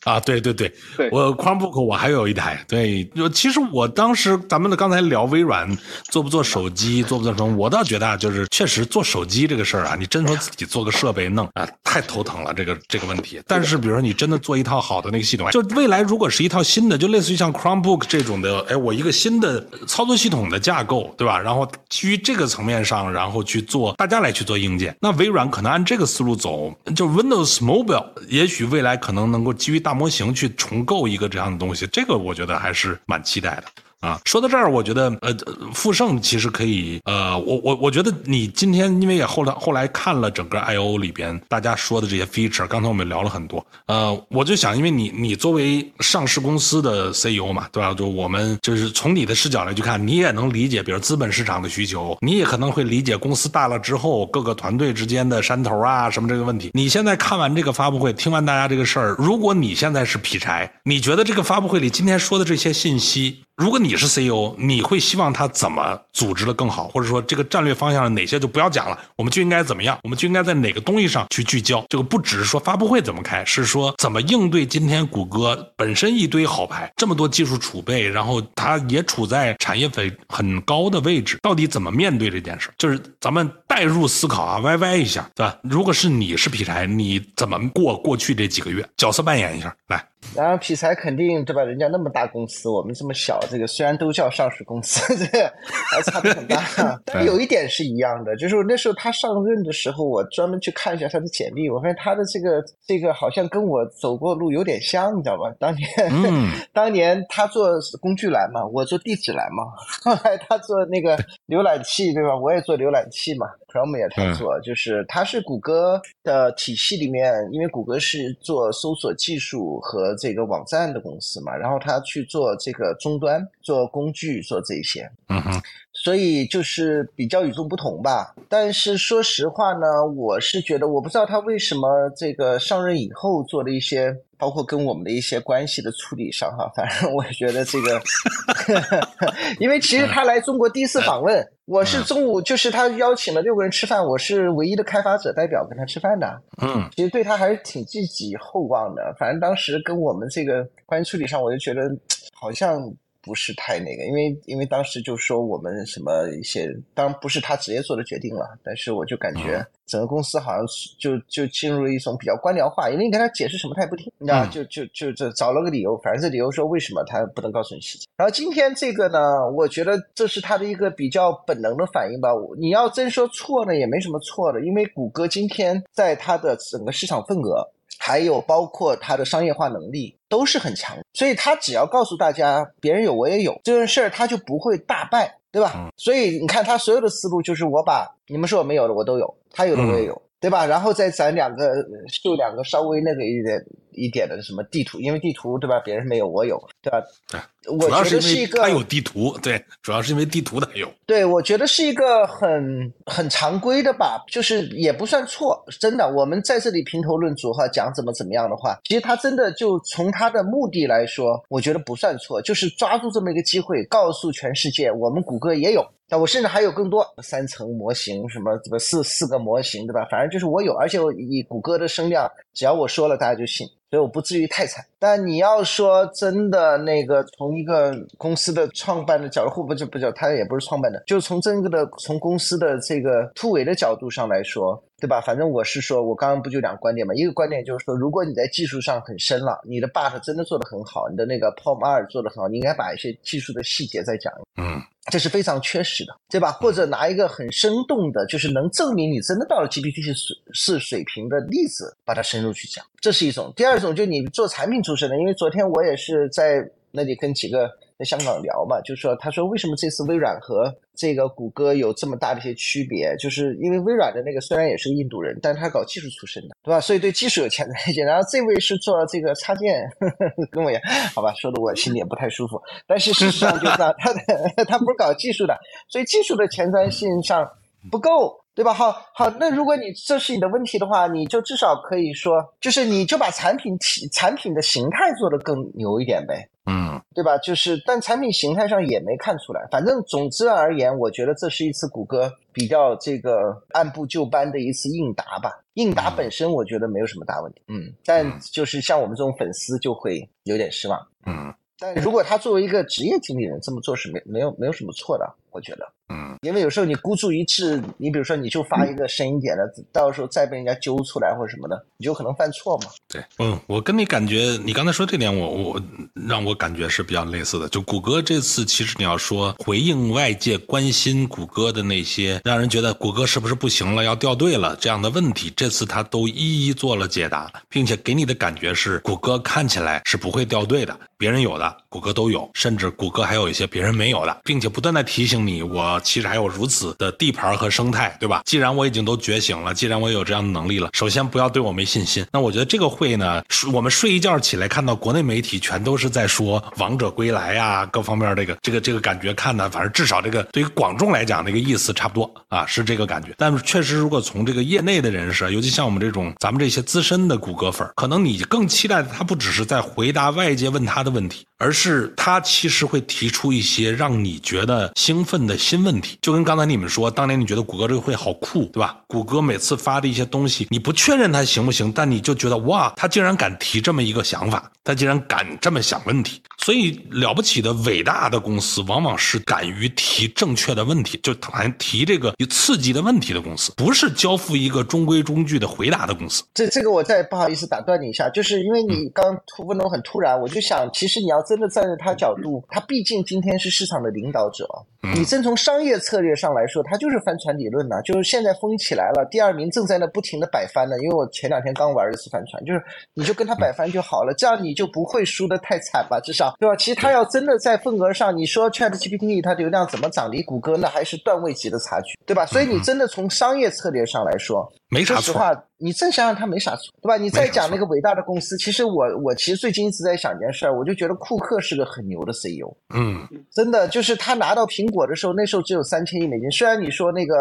啊，对对对，我 Chromebook 我还有一台。对，其实我当时咱们的刚才聊微软做不做手机，做不做什么，我倒觉得啊，就是确实做手机这个事儿啊，你真说自己做个设备弄啊，太头疼了这个这个问题。但是比如说你真的做一套好的那个系统，就未来如果是一套新的，就类似于像 Chromebook 这种的，哎，我一个新的操作系统的架构，对吧？然后基于这个层面上，然后去做大家来去做硬件，那微软可能按这个思路走，就 Windows Mobile，也许未来可能能够基于大。模型去重构一个这样的东西，这个我觉得还是蛮期待的。啊，说到这儿，我觉得呃，富盛其实可以呃，我我我觉得你今天因为也后来后来看了整个 I O 里边大家说的这些 feature，刚才我们聊了很多，呃，我就想，因为你你作为上市公司的 CEO 嘛，对吧？就我们就是从你的视角来去看，你也能理解，比如资本市场的需求，你也可能会理解公司大了之后各个团队之间的山头啊什么这个问题。你现在看完这个发布会，听完大家这个事儿，如果你现在是劈柴，你觉得这个发布会里今天说的这些信息？如果你是 CEO，你会希望他怎么组织的更好，或者说这个战略方向哪些就不要讲了，我们就应该怎么样？我们就应该在哪个东西上去聚焦？这个不只是说发布会怎么开，是说怎么应对今天谷歌本身一堆好牌，这么多技术储备，然后它也处在产业粉很高的位置，到底怎么面对这件事？就是咱们代入思考啊，歪歪一下，对吧？如果是你是劈柴，你怎么过过去这几个月？角色扮演一下，来。然后劈柴肯定对吧？人家那么大公司，我们这么小，这个虽然都叫上市公司，这个还差别很大。但有一点是一样的，就是那时候他上任的时候，我专门去看一下他的简历，我发现他的这个这个好像跟我走过路有点像，你知道吧？当年，当年他做工具栏嘛，我做地址栏嘛，后来他做那个浏览器，对吧？我也做浏览器嘛。Chrome 也他做，就是它是谷歌的体系里面，因为谷歌是做搜索技术和这个网站的公司嘛，然后他去做这个终端，做工具，做这些，嗯哼，所以就是比较与众不同吧。但是说实话呢，我是觉得，我不知道他为什么这个上任以后做的一些。包括跟我们的一些关系的处理上哈，反正我觉得这个，因为其实他来中国第一次访问，我是中午就是他邀请了六个人吃饭，我是唯一的开发者代表跟他吃饭的，嗯，其实对他还是挺寄予厚望的。反正当时跟我们这个关系处理上，我就觉得好像。不是太那个，因为因为当时就说我们什么一些，当然不是他直接做的决定了，但是我就感觉整个公司好像是就就进入了一种比较官僚化，因为你跟他解释什么他也不听，你知道就就就就找了个理由，反正这理由说为什么他不能告诉你细节。然后今天这个呢，我觉得这是他的一个比较本能的反应吧。你要真说错呢，也没什么错的，因为谷歌今天在它的整个市场份额。还有包括他的商业化能力都是很强，所以他只要告诉大家别人有我也有这件事儿，他就不会大败，对吧？所以你看他所有的思路就是我把你们说我没有的我都有，他有的我也有，对吧？然后再攒两个秀两个稍微那个一点。一点的什么地图，因为地图对吧？别人没有，我有，对吧？对，我觉得是一个他有地图，对，主要是因为地图他有。对，我觉得是一个很很常规的吧，就是也不算错，真的。我们在这里评头论足哈，讲怎么怎么样的话，其实他真的就从他的目的来说，我觉得不算错，就是抓住这么一个机会，告诉全世界，我们谷歌也有。我甚至还有更多三层模型，什么什么四四个模型，对吧？反正就是我有，而且我以谷歌的声量，只要我说了，大家就信。所以我不至于太惨，但你要说真的，那个从一个公司的创办的角度，不就不叫他也不是创办的，就是从整个的从公司的这个突围的角度上来说。对吧？反正我是说，我刚刚不就两个观点嘛？一个观点就是说，如果你在技术上很深了，你的 but 真的做得很好，你的那个 POM 二做得很好，你应该把一些技术的细节再讲。嗯，这是非常缺失的，对吧？或者拿一个很生动的，就是能证明你真的到了 GPT 是是水平的例子，把它深入去讲，这是一种。第二种，就你做产品出身的，因为昨天我也是在那里跟几个。在香港聊嘛，就说他说为什么这次微软和这个谷歌有这么大的一些区别，就是因为微软的那个虽然也是印度人，但是他搞技术出身的，对吧？所以对技术有潜在性。然后这位是做这个插件，呵 呵跟我也好吧，说的我心里也不太舒服。但是事实上就是他他 他不是搞技术的，所以技术的前瞻性上不够，对吧？好好，那如果你这是你的问题的话，你就至少可以说，就是你就把产品体产品的形态做得更牛一点呗。嗯，对吧？就是，但产品形态上也没看出来。反正总之而言，我觉得这是一次谷歌比较这个按部就班的一次应答吧。应答本身我觉得没有什么大问题。嗯，但就是像我们这种粉丝就会有点失望。嗯，但如果他作为一个职业经理人这么做是没没有没有什么错的，我觉得。嗯，因为有时候你孤注一掷，你比如说你就发一个深一点的，到时候再被人家揪出来或者什么的，你就可能犯错嘛。对，嗯，我跟你感觉，你刚才说这点，我我让我感觉是比较类似的。就谷歌这次，其实你要说回应外界关心谷歌的那些让人觉得谷歌是不是不行了，要掉队了这样的问题，这次他都一一做了解答，并且给你的感觉是，谷歌看起来是不会掉队的，别人有的谷歌都有，甚至谷歌还有一些别人没有的，并且不断的提醒你我。其实还有如此的地盘和生态，对吧？既然我已经都觉醒了，既然我有这样的能力了，首先不要对我没信心。那我觉得这个会呢，我们睡一觉起来看到国内媒体全都是在说王者归来呀，各方面这个这个这个感觉看呢，反正至少这个对于广众来讲，那个意思差不多啊，是这个感觉。但是确实，如果从这个业内的人士，尤其像我们这种咱们这些资深的谷歌粉，可能你更期待的他不只是在回答外界问他的问题。而是他其实会提出一些让你觉得兴奋的新问题。就跟刚才你们说，当年你觉得谷歌这个会好酷，对吧？谷歌每次发的一些东西，你不确认它行不行，但你就觉得哇，他竟然敢提这么一个想法，他竟然敢这么想问题。所以了不起的、伟大的公司，往往是敢于提正确的问题，就谈提这个有刺激的问题的公司，不是交付一个中规中矩的回答的公司。这这个我再不好意思打断你一下，就是因为你刚突问的很突然，我就想，其实你要真的站在他角度，他毕竟今天是市场的领导者，你真从商业策略上来说，它就是帆船理论呐，就是现在风起来了，第二名正在那不停的摆帆呢。因为我前两天刚玩一次帆船，就是你就跟他摆帆就好了，这样你就不会输得太惨吧，至少对吧？其实他要真的在份额上，你说 Chat GPT 它流量怎么涨，离谷歌那还是段位级的差距，对吧？所以你真的从商业策略上来说，没啥错。说实话，你真想想他没啥错，对吧？你再讲那个伟大的公司，其实我我其实最近一直在想一件事儿，我就觉得库克是个很牛的 CEO，嗯，真的就是他拿到苹果的时候，那时候只有三千亿美金。虽然你说那个，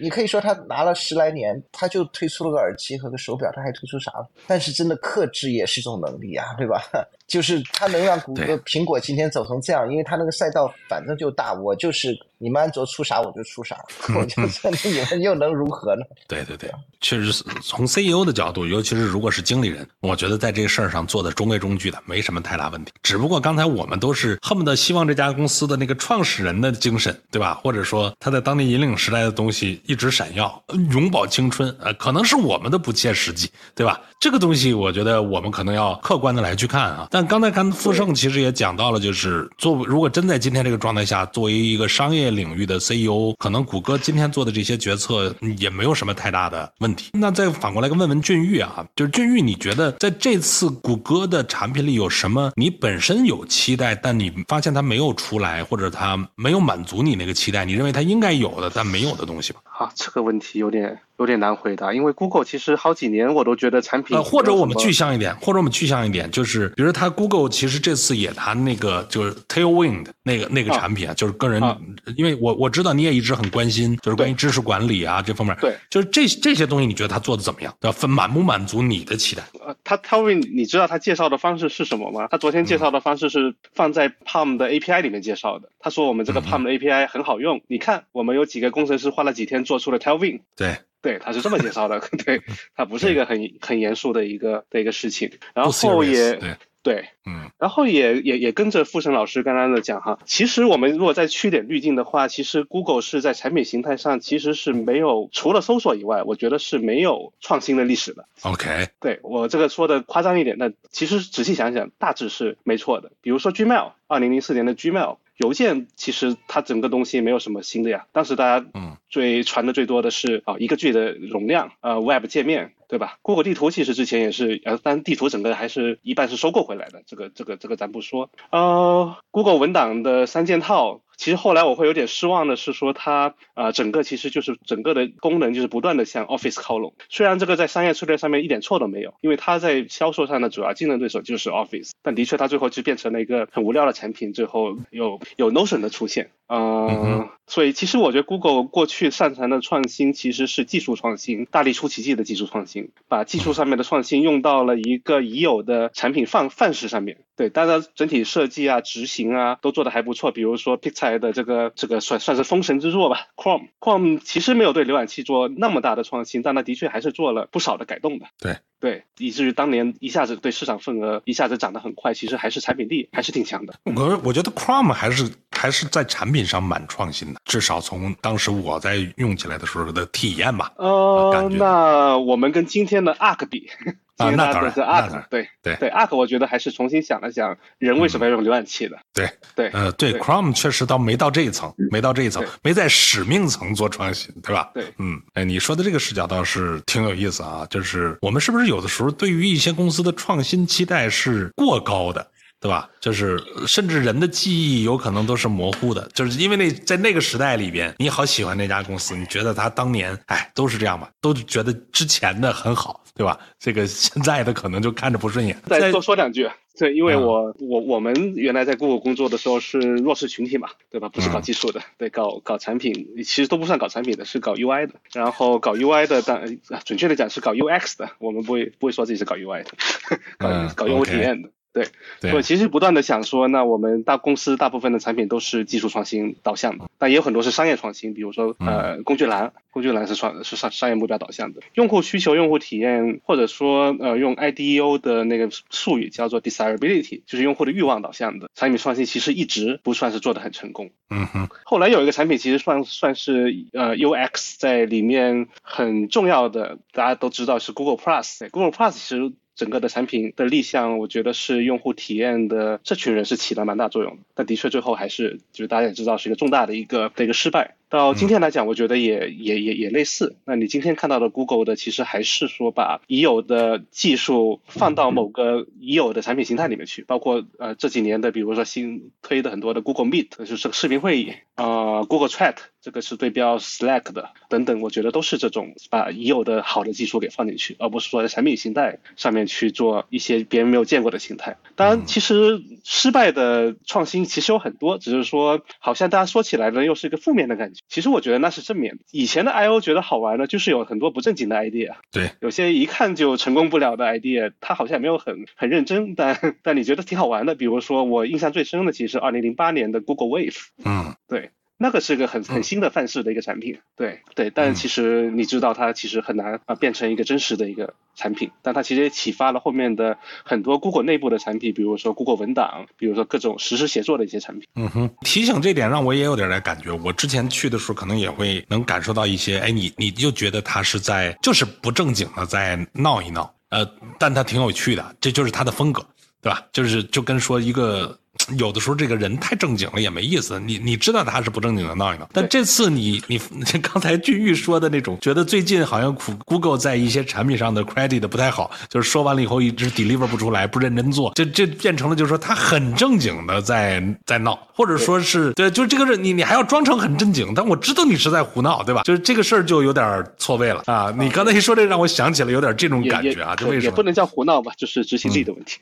你可以说他拿了十来年，他就推出了个耳机和个手表，他还推出啥了？但是真的克制也是一种能力啊，对吧？就是他能让谷歌、苹果今天走成这样，因为他那个赛道反正就大，我就是你们安卓出啥我就出啥，我就说你们又能如何呢？对对对，确实是从 CEO 的角度，尤其是如果是经理人，我觉得在这个事儿上做的中规中矩的，没什么太大问题。只不过刚才我们都是恨不得希望这家公司的那个创始人的精神，对吧？或者说他在当年引领时代的东西一直闪耀，永葆青春，呃，可能是我们的不切实际，对吧？这个东西我觉得我们可能要客观的来去看啊。但刚才看富盛其实也讲到了，就是作如果真在今天这个状态下，作为一个商业领域的 CEO，可能谷歌今天做的这些决策嗯也没有什么太大的问题。那再反过来问问俊玉啊，就是俊玉，你觉得在这次谷歌的产品里有什么你本身有期待，但你发现它没有出来，或者它没有满足你那个期待，你认为它应该有的但没有的东西吗？啊，这个问题有点有点难回答，因为 Google 其实好几年我都觉得产品呃，或者我们具象一点，或者我们具象一点，就是比如它 Google 其实这次也谈那个就是 Tailwind 那个那个啊产品啊，就是个人啊，因为我我知道你也一直很关心，就是关于知识管理啊这方面，对，就是这这些东西，你觉得它做的怎么样？要？分满不满足你的期待？呃，他他问你知道他介绍的方式是什么吗？他昨天介绍的方式是放在 Palm 的 API 里面介绍的。他说我们这个嗯 Palm 的 API 很好用，你看我们有几个工程师花了几天做出了 Tailwind。对，对，他是这么介绍的，对，他不是一个很很严肃的一个的一个事情。然不后也对，对，嗯然后也也也跟着傅盛老师刚刚的讲哈，其实我们如果再去点滤镜的话，其实 Google 是在产品形态上其实是没有除了搜索以外，我觉得是没有创新的历史的。，OK，对我这个说的夸张一点，那其实仔细想想，大致是没错的。比如说 Gmail，二零零四年的 Gmail 邮件，其实它整个东西没有什么新的呀。当时大家嗯最传的最多的是啊、一个 G 的容量，呃，Web 界面，对吧？Google 地图其实之前也是，呃，但地图整个还是一半是收购回来的，这个这个这个咱不说。呃，Google 文档的三件套。其实后来我会有点失望的是说它呃整个其实就是整个的功能就是不断的向 Office 靠拢，虽然这个在商业策略上面一点错都没有，因为它在销售上的主要竞争对手就是 Office，但的确它最后就变成了一个很无聊的产品，最后有有 Notion 的出现，呃，嗯所以其实我觉得 Google 过去擅长的创新其实是技术创新，大力出奇迹的技术创新，把技术上面的创新用到了一个已有的产品范范式上面。对，当然整体设计啊、执行啊都做得还不错。比如说 Pixar 的这个这个算算是封神之作吧，Chrome Chrome 其实没有对浏览器做那么大的创新，但它的确还是做了不少的改动的。对对，以至于当年一下子对市场份额一下子涨得很快，其实还是产品力还是挺强的。我我觉得 Chrome 还是还是在产品上蛮创新的，至少从当时我在用起来的时候的体验吧。呃感，觉那我们跟今天的 Arc 比，今天那当然对对对，Arc 我觉得还是重新想了想，人为什么要用浏览器的？对，对，呃，对对，Chrome 确实到没到这一层，没到这一层，没在使命层做创新，对吧？对嗯，哎，你说的这个视角倒是挺有意思啊，就是我们是不是有的时候对于一些公司的创新期待是过高的？对吧？就是甚至人的记忆有可能都是模糊的，就是因为那在那个时代里边，你好喜欢那家公司，你觉得他当年哎都是这样吧，都觉得之前的很好，对吧？这个现在的可能就看着不顺眼。再多说两句。对，因为嗯我、我我们原来在 Google 工作的时候是弱势群体嘛，对吧？不是搞嗯技术的，对，搞搞产品，其实都不算搞产品的，是搞 UI 的。然后搞 UI 的，当啊准确的讲是搞 UX 的，我们不会不会说自己是搞 UI 的，搞、嗯搞用户体验的。对，对我其实不断的想说，那我们大公司大部分的产品都是技术创新导向的，但也有很多是商业创新，比如说呃工具栏，工具栏是创是商商业目标导向的，用户需求、用户体验，或者说呃用 IDEO 的那个术语叫做 desirability，就是用户的欲望导向的产品创新，其实一直不算是做的很成功。嗯哼，后来有一个产品，其实算算是呃 UX 在里面很重要的，大家都知道是 Google Plus。Google Plus 其实整个的产品的立项，我觉得是用户体验的这群人是起了蛮大作用的。但的确最后还是就是大家也知道是一个重大的一个的一个失败。到今天来讲，我觉得也也也也类似。那你今天看到的 Google 的，其实还是说把已有的技术放到某个已有的产品形态里面去，包括呃这几年的，比如说新推的很多的 Google Meet，就是视频会议，呃 Google Chat，这个是对标 Slack 的等等，我觉得都是这种把已有的好的技术给放进去，而不是说在产品形态上面去做一些别人没有见过的形态。当然，其实失败的创新其实有很多，只是说好像大家说起来呢，又是一个负面的感觉。其实我觉得那是正面的。以前的 I/O 觉得好玩的，就是有很多不正经的 idea，对，有些一看就成功不了的 idea，他好像也没有很很认真，但但你觉得挺好玩的。比如说我印象最深的，其实是二零零八年的 Google Wave，嗯，对。那个是个很很新的范式的一个产品，对对，但其实你知道它其实很难啊变成一个真实的一个产品，但它其实也启发了后面的很多 Google 内部的产品，比如说 Google 文档，比如说各种实时协作的一些产品。嗯哼，提醒这点让我也有点点感觉。我之前去的时候，可能也会能感受到一些，哎，你你就觉得它是在就是不正经的在闹一闹，呃，但它挺有趣的，这就是它的风格，对吧？就是就跟说一个。有的时候这个人太正经了也没意思，你你知道他是不正经的闹一闹，但这次你你刚才俊玉说的那种，觉得最近好像 Google 在一些产品上的 credit 不太好，就是说完了以后一直 deliver 不出来，不认真做，这这变成了就是说他很正经的在在闹，或者说是对，就是这个人你你还要装成很正经，但我知道你是在胡闹，对吧？就是这个事儿就有点错位了啊！你刚才一说这，让我想起了有点这种感觉啊，这为什么？也不能叫胡闹吧，就是执行力的问题，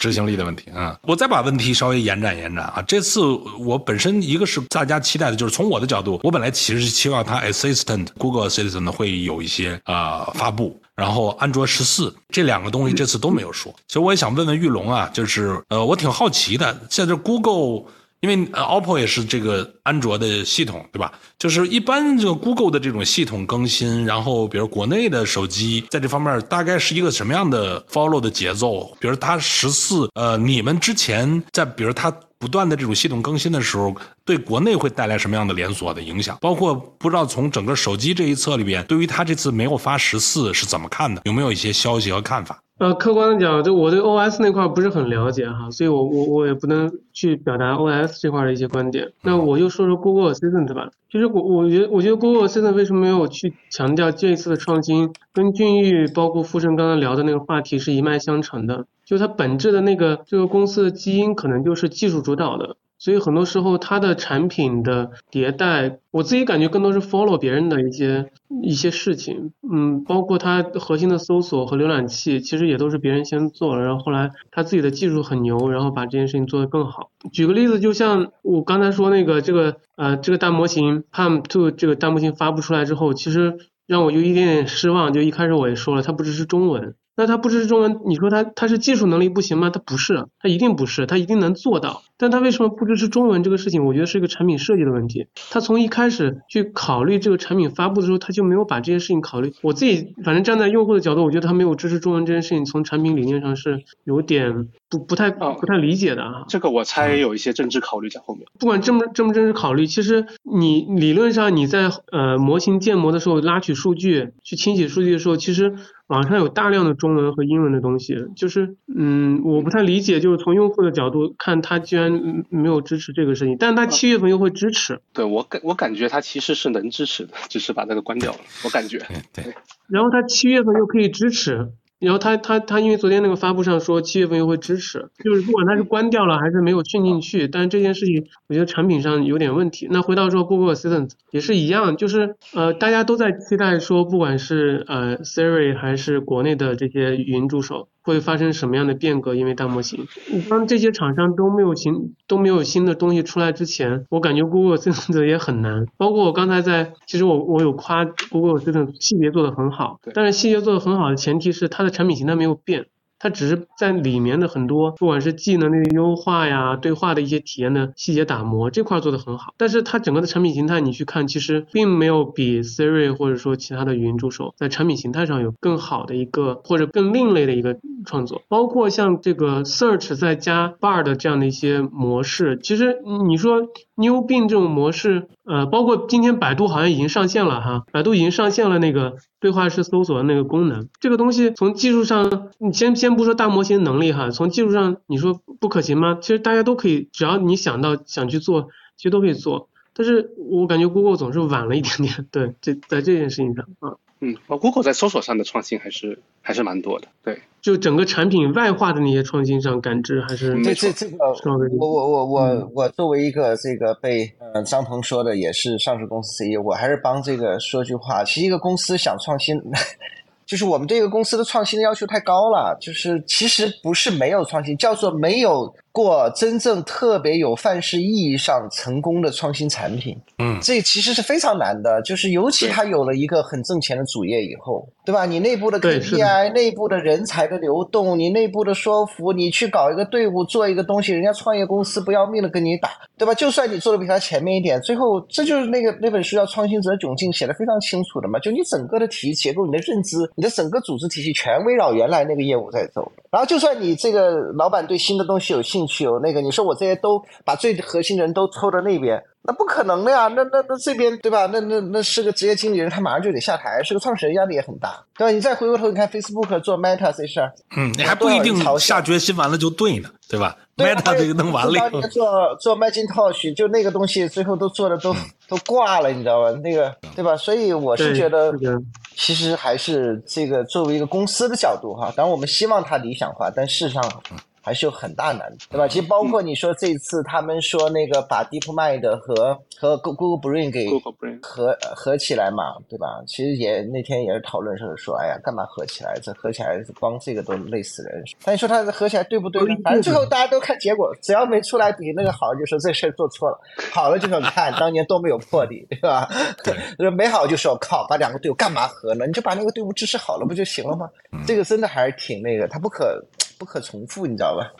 执行力的问题啊！我再把问题稍微延展延展啊，这次我本身一个是大家期待的，就是从我的角度，我本来其实是期望它 Assistant Google Assistant 会有一些啊发布，然后安卓十四这两个东西这次都没有说。其实我也想问问玉龙啊，就是呃，我挺好奇的，现在 Google。因为 OPPO 也是这个安卓的系统，对吧？就是一般这个 Google 的这种系统更新，然后比如国内的手机在这方面大概是一个什么样的 follow 的节奏？比如它十四，呃，你们之前在比如它不断的这种系统更新的时候，对国内会带来什么样的连锁的影响？包括不知道从整个手机这一侧里边，对于它这次没有发十四是怎么看的？有没有一些消息和看法？呃，客观的讲，就我对 OS 那块不是很了解哈，所以我我我也不能去表达 OS 这块的一些观点。那我就说说 Google Assistant 吧。其实我我觉得，我觉得 Google Assistant 为什么没有去强调这一次的创新，跟俊玉包括富盛刚刚聊的那个话题是一脉相承的。就它本质的那个这个公司的基因可能就是技术主导的。所以很多时候，它的产品的迭代，我自己感觉更多是 follow 别人的一些一些事情，嗯，包括它核心的搜索和浏览器，其实也都是别人先做了，然后后来他自己的技术很牛，然后把这件事情做得更好。举个例子，就像我刚才说那个这个呃这个大模型 Palm Two 这个大模型发布出来之后，其实让我有一点点失望，就一开始我也说了，它不支持中文。那他不支持中文，你说他他是技术能力不行吗？他不是，他一定不是，他一定能做到。但他为什么不支持中文这个事情，我觉得是一个产品设计的问题。他从一开始去考虑这个产品发布的时候，他就没有把这些事情考虑。我自己反正站在用户的角度，我觉得他没有支持中文这件事情，从产品理念上是有点不不太不太理解的啊。这个我猜有一些政治考虑在后面。不管这么这么政治考虑，其实你理论上你在呃模型建模的时候拉取数据去清洗数据的时候，其实。网上有大量的中文和英文的东西，就是嗯，我不太理解，就是从用户的角度看，他居然没有支持这个事情，但是他七月份又会支持。对我感我感觉他其实是能支持的，只是把这个关掉了。我感觉。对。然后他七月份又可以支持。然后他他他因为昨天那个发布上说七月份又会支持，就是不管他是关掉了还是没有训进去，但是这件事情我觉得产品上有点问题。那回到说 Google Assistant 也是一样，就是呃大家都在期待说不管是呃 Siri 还是国内的这些语音助手。会发生什么样的变革？因为大模型，当这些厂商都没有新都没有新的东西出来之前，我感觉 Google Assistant 也很难。包括我刚才在，其实我我有夸 Google Assistant 细节做得很好，但是细节做得很好的前提是它的产品形态没有变。它只是在里面的很多不管是技能的优化呀、对话的一些体验的细节打磨这块做得很好。但是它整个的产品形态你去看，其实并没有比 Siri 或者说其他的语音助手在产品形态上有更好的一个或者更另类的一个创作。包括像这个 Search 再加 Bard 这样的一些模式，其实你说 New Bing 这种模式，呃，包括今天百度好像已经上线了哈，百度已经上线了那个对话式搜索的那个功能。这个东西从技术上，你先先不说大模型能力哈，从技术上你说不可行吗？其实大家都可以，只要你想到想去做，其实都可以做。但是我感觉 Google 总是晚了一点点，对，这在这件事情上啊。嗯，Google 在搜索上的创新还是还是蛮多的，对，就整个产品外化的那些创新上感知还是这这这个，我我我我我作为一个这个被呃张鹏说的也是上市公司 CEO，我还是帮这个说句话，其实一个公司想创新。就是我们对一个公司的创新的要求太高了，就是其实不是没有创新，叫做没有过真正特别有范式意义上成功的创新产品。嗯，这其实是非常难的，就是尤其他有了一个很挣钱的主业以后，对吧？你内部的 KPI、内部的人才的流动、你内部的说服，你去搞一个队伍做一个东西，人家创业公司不要命的跟你打，对吧？就算你做的比他前面一点，最后这就是那个那本书叫《创新者窘境》写的非常清楚的嘛，就你整个的体系结构、你的认知。你的整个组织体系全围绕原来那个业务在走，然后就算你这个老板对新的东西有兴趣，有那个，你说我这些都把最核心的人都抽到那边，那不可能的呀！那那那这边对吧？那那那是个职业经理人，他马上就得下台，是个创始人压力也很大，对吧？你再回过头你看 Facebook 做 Meta 这事儿，嗯，你还不一定下决心完了就对呢，对吧？Meta 这个弄完了，做做 Macintosh 就那个东西，最后都做的都都挂了，你知道吧？那个对吧？所以我是觉得。其实还是这个作为一个公司的角度哈，当然我们希望它理想化，但事实上。还是有很大难度，对吧？其实包括你说这次他们说那个把 DeepMind 和和 Google Brain 给合合起来嘛，对吧？其实也那天也是讨论时候说，哎呀，干嘛合起来？这合起来光这个都累死人。但你说它合起来对不对呢？反正最后大家都看结果，只要没出来比那个好，就说这事儿做错了；好了就说你看当年多没有魄力，对吧？没好就说靠，把两个队伍干嘛合呢？你就把那个队伍支持好了不就行了吗？这个真的还是挺那个，他不可。不可重复，你知道吧？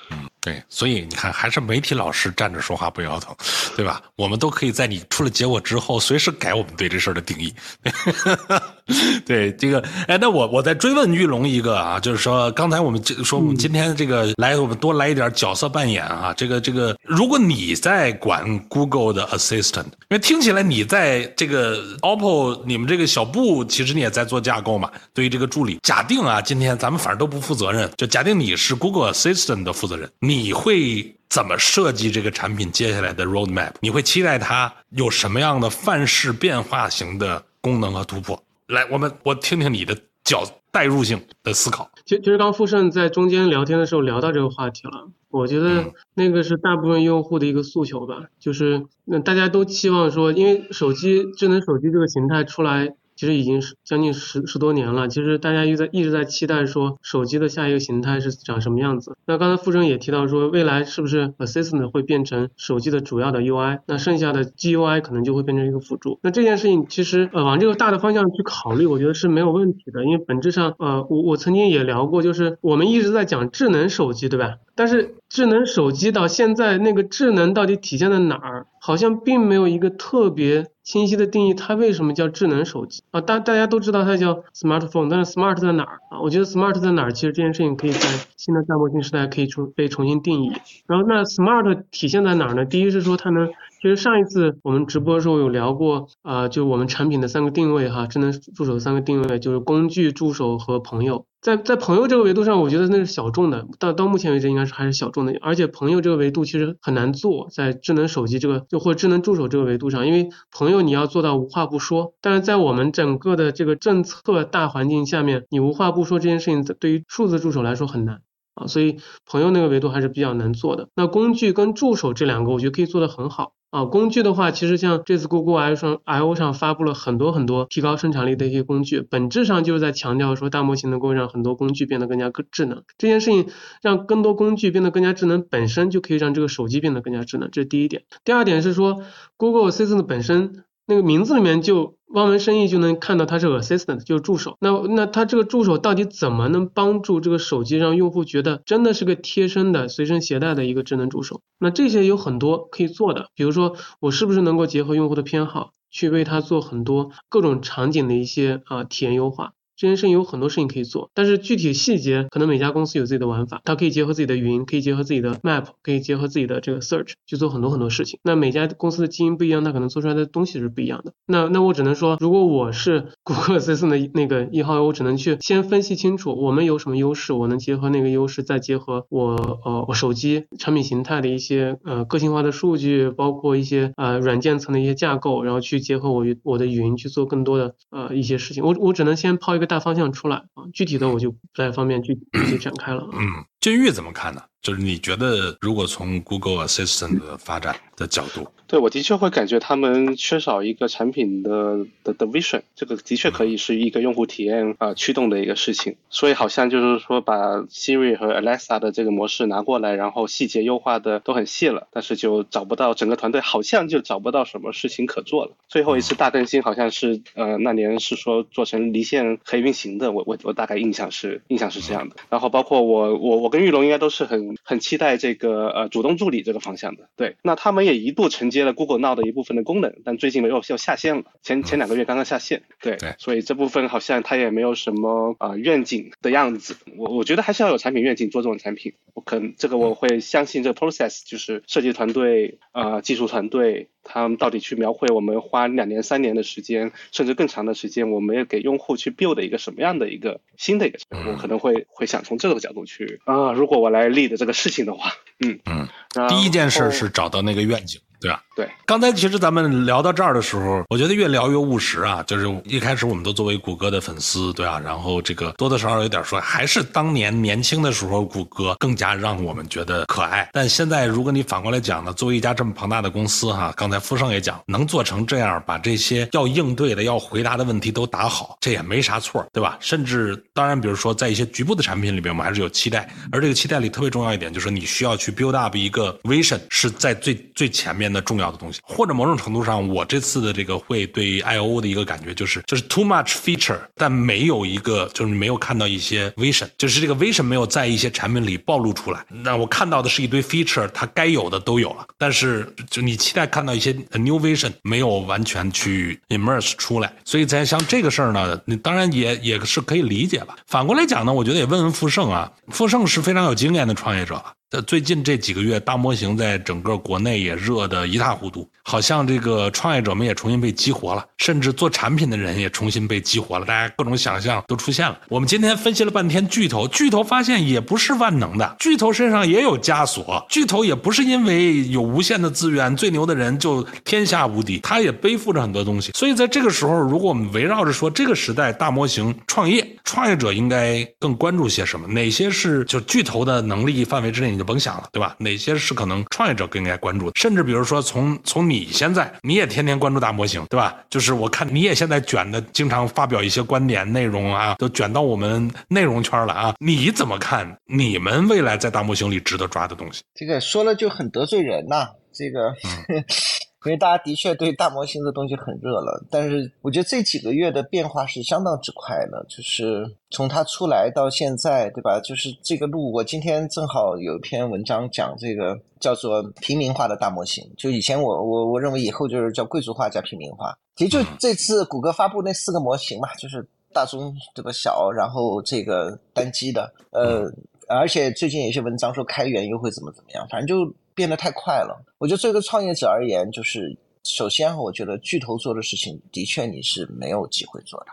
对，所以你看，还是媒体老师站着说话不腰疼，对吧？我们都可以在你出了结果之后，随时改我们对这事儿的定义。对这个，哎，那我我再追问玉龙一个啊，就是说，刚才我们说我们今天这个来，我们多来一点角色扮演啊。这个这个，如果你在管 Google 的 Assistant，因为听起来你在这个 OPPO，你们这个小布，其实你也在做架构嘛。对于这个助理，假定啊，今天咱们反正都不负责任，就假定你是 Google Assistant 的负责人，你会怎么设计这个产品接下来的 Roadmap？你会期待它有什么样的范式变化型的功能和突破？来，我们我听听你的角代入性的思考。其其实刚富盛在中间聊天的时候聊到这个话题了，我觉得那个是大部分用户的一个诉求吧，就是那大家都期望说，因为手机智能手机这个形态出来。其实已经是将近十十多年了。其实大家一直在一直在期待说手机的下一个形态是长什么样子。那刚才傅征也提到说，未来是不是 Assistant 会变成手机的主要的 UI？那剩下的 GUI 可能就会变成一个辅助。那这件事情其实呃往这个大的方向去考虑，我觉得是没有问题的。因为本质上呃我我曾经也聊过，就是我们一直在讲智能手机，对吧？但是智能手机到现在那个智能到底体现在哪儿？好像并没有一个特别清晰的定义，它为什么叫智能手机啊？大大家都知道它叫 smartphone，但是 smart 在哪儿啊？我觉得 smart 在哪儿，其实这件事情可以在新的大模型时代可以重被重新定义。然后那 smart 体现在哪儿呢？第一是说它能。其实上一次我们直播的时候有聊过，啊，就我们产品的三个定位哈，智能助手的三个定位就是工具、助手和朋友。在在朋友这个维度上，我觉得那是小众的，到到目前为止应该是还是小众的。而且朋友这个维度其实很难做，在智能手机这个就或智能助手这个维度上，因为朋友你要做到无话不说，但是在我们整个的这个政策大环境下面，你无话不说这件事情对于数字助手来说很难啊，所以朋友那个维度还是比较难做的。那工具跟助手这两个，我觉得可以做得很好。啊，工具的话，其实像这次 Google I 上 I O 上发布了很多很多提高生产力的一些工具，本质上就是在强调说大模型能够让很多工具变得更加智能。这件事情让更多工具变得更加智能，本身就可以让这个手机变得更加智能，这是第一点。第二点是说 Google Assistant 本身那个名字里面就望文生义就能看到它是 assistant，就是助手。那那它这个助手到底怎么能帮助这个手机让用户觉得真的是个贴身的、随身携带的一个智能助手？那这些有很多可以做的，比如说我是不是能够结合用户的偏好，去为他做很多各种场景的一些啊体验优化？这件事情有很多事情可以做，但是具体细节可能每家公司有自己的玩法，它可以结合自己的云，可以结合自己的 map，可以结合自己的这个 search 去做很多很多事情。那每家公司的基因不一样，它可能做出来的东西是不一样的。那那我只能说，如果我是 谷歌 Assistant 的那个一号，我只能去先分析清楚我们有什么优势，我能结合那个优势，再结合我呃我手机产品形态的一些呃个性化的数据，包括一些呃软件层的一些架构，然后去结合我我的云去做更多的呃一些事情。我我只能先抛一个。大方向出来啊，具体的我就不太方便具具体展开了。嗯，俊玉怎么看呢？就是你觉得，如果从 Google Assistant 的发展的角度，对我的确会感觉他们缺少一个产品的的的 vision，这个的确可以是一个用户体验啊驱动的一个事情。所以好像就是说，把 Siri 和 Alexa 的这个模式拿过来，然后细节优化的都很细了，但是就找不到整个团队好像就找不到什么事情可做了。最后一次大更新好像是呃那年是说做成离线可以运行的，我我我大概印象是印象是这样的。然后包括我我我跟玉龙应该都是很。很期待这个呃主动助理这个方向的，对，那他们也一度承接了 Google Now 的一部分的功能，但最近没有要下线了，前前两个月刚刚下线，对，所以这部分好像他也没有什么啊愿景的样子，我我觉得还是要有产品愿景做这种产品，我可能这个我会相信这个 process 就是设计团队啊技术团队。他们到底去描绘我们花两年三年的时间，甚至更长的时间，我们要给用户去 build 一个什么样的一个新的一个，我可能会会想从这个角度去啊，如果我来 lead 这个事情的话，嗯。嗯，第一件事是找到那个愿景。对吧？对，刚才其实咱们聊到这儿的时候，我觉得越聊越务实啊。就是一开始我们都作为谷歌的粉丝，对啊，然后这个多多少少有点说，还是当年年轻的时候，谷歌更加让我们觉得可爱。但现在如果你反过来讲呢，作为一家这么庞大的公司哈，刚才富盛也讲，能做成这样，把这些要应对的、要回答的问题都打好，这也没啥错，对吧？甚至当然，比如说在一些局部的产品里边，我们还是有期待。而这个期待里特别重要一点，就是你需要去 build up 一个 vision，是在最最前面的重要的东西。或者某种程度上，我这次的这个会对 I O 的一个感觉就是，就是 too much feature，但没有一个，就是没有看到一些 vision，就是这个 vision 没有在一些产品里暴露出来。那我看到的是一堆 feature，它该有的都有了，但是就你期待看到一些 new vision，没有完全去 immerse 出来。所以在像这个事儿呢，你当然也也是可以理解吧。反过来讲呢，我觉得也问问富盛啊，富盛是非常有经验的创业者了。呃最近这几个月，大模型在整个国内也热得一塌糊涂，好像这个创业者们也重新被激活了，甚至做产品的人也重新被激活了，大家各种想象都出现了。我们今天分析了半天巨头，巨头发现也不是万能的，巨头身上也有枷锁，巨头也不是因为有无限的资源、最牛的人就天下无敌，他也背负着很多东西。所以在这个时候，如果我们围绕着说这个时代大模型创业，创业者应该更关注些什么？哪些是就巨头的能力范围之内？就甭想了，对吧？哪些是可能创业者更应该关注的？甚至比如说，从从你现在，你也天天关注大模型，对吧？就是我看你也现在卷的，经常发表一些观点内容啊，都卷到我们内容圈了啊。你怎么看？你们未来在大模型里值得抓的东西？这个说了就很得罪人呐，这个。因为大家的确对大模型的东西很热了，但是我觉得这几个月的变化是相当之快的，就是从它出来到现在，对吧？就是这个路，我今天正好有一篇文章讲这个叫做平民化的大模型，就以前我我我认为以后就是叫贵族化加平民化，其实就这次谷歌发布那四个模型嘛，就是大中这个小，然后这个单机的，呃，而且最近有些文章说开源又会怎么怎么样，反正就。变得太快了，我觉得作为一个创业者而言，就是首先，我觉得巨头做的事情的确你是没有机会做的。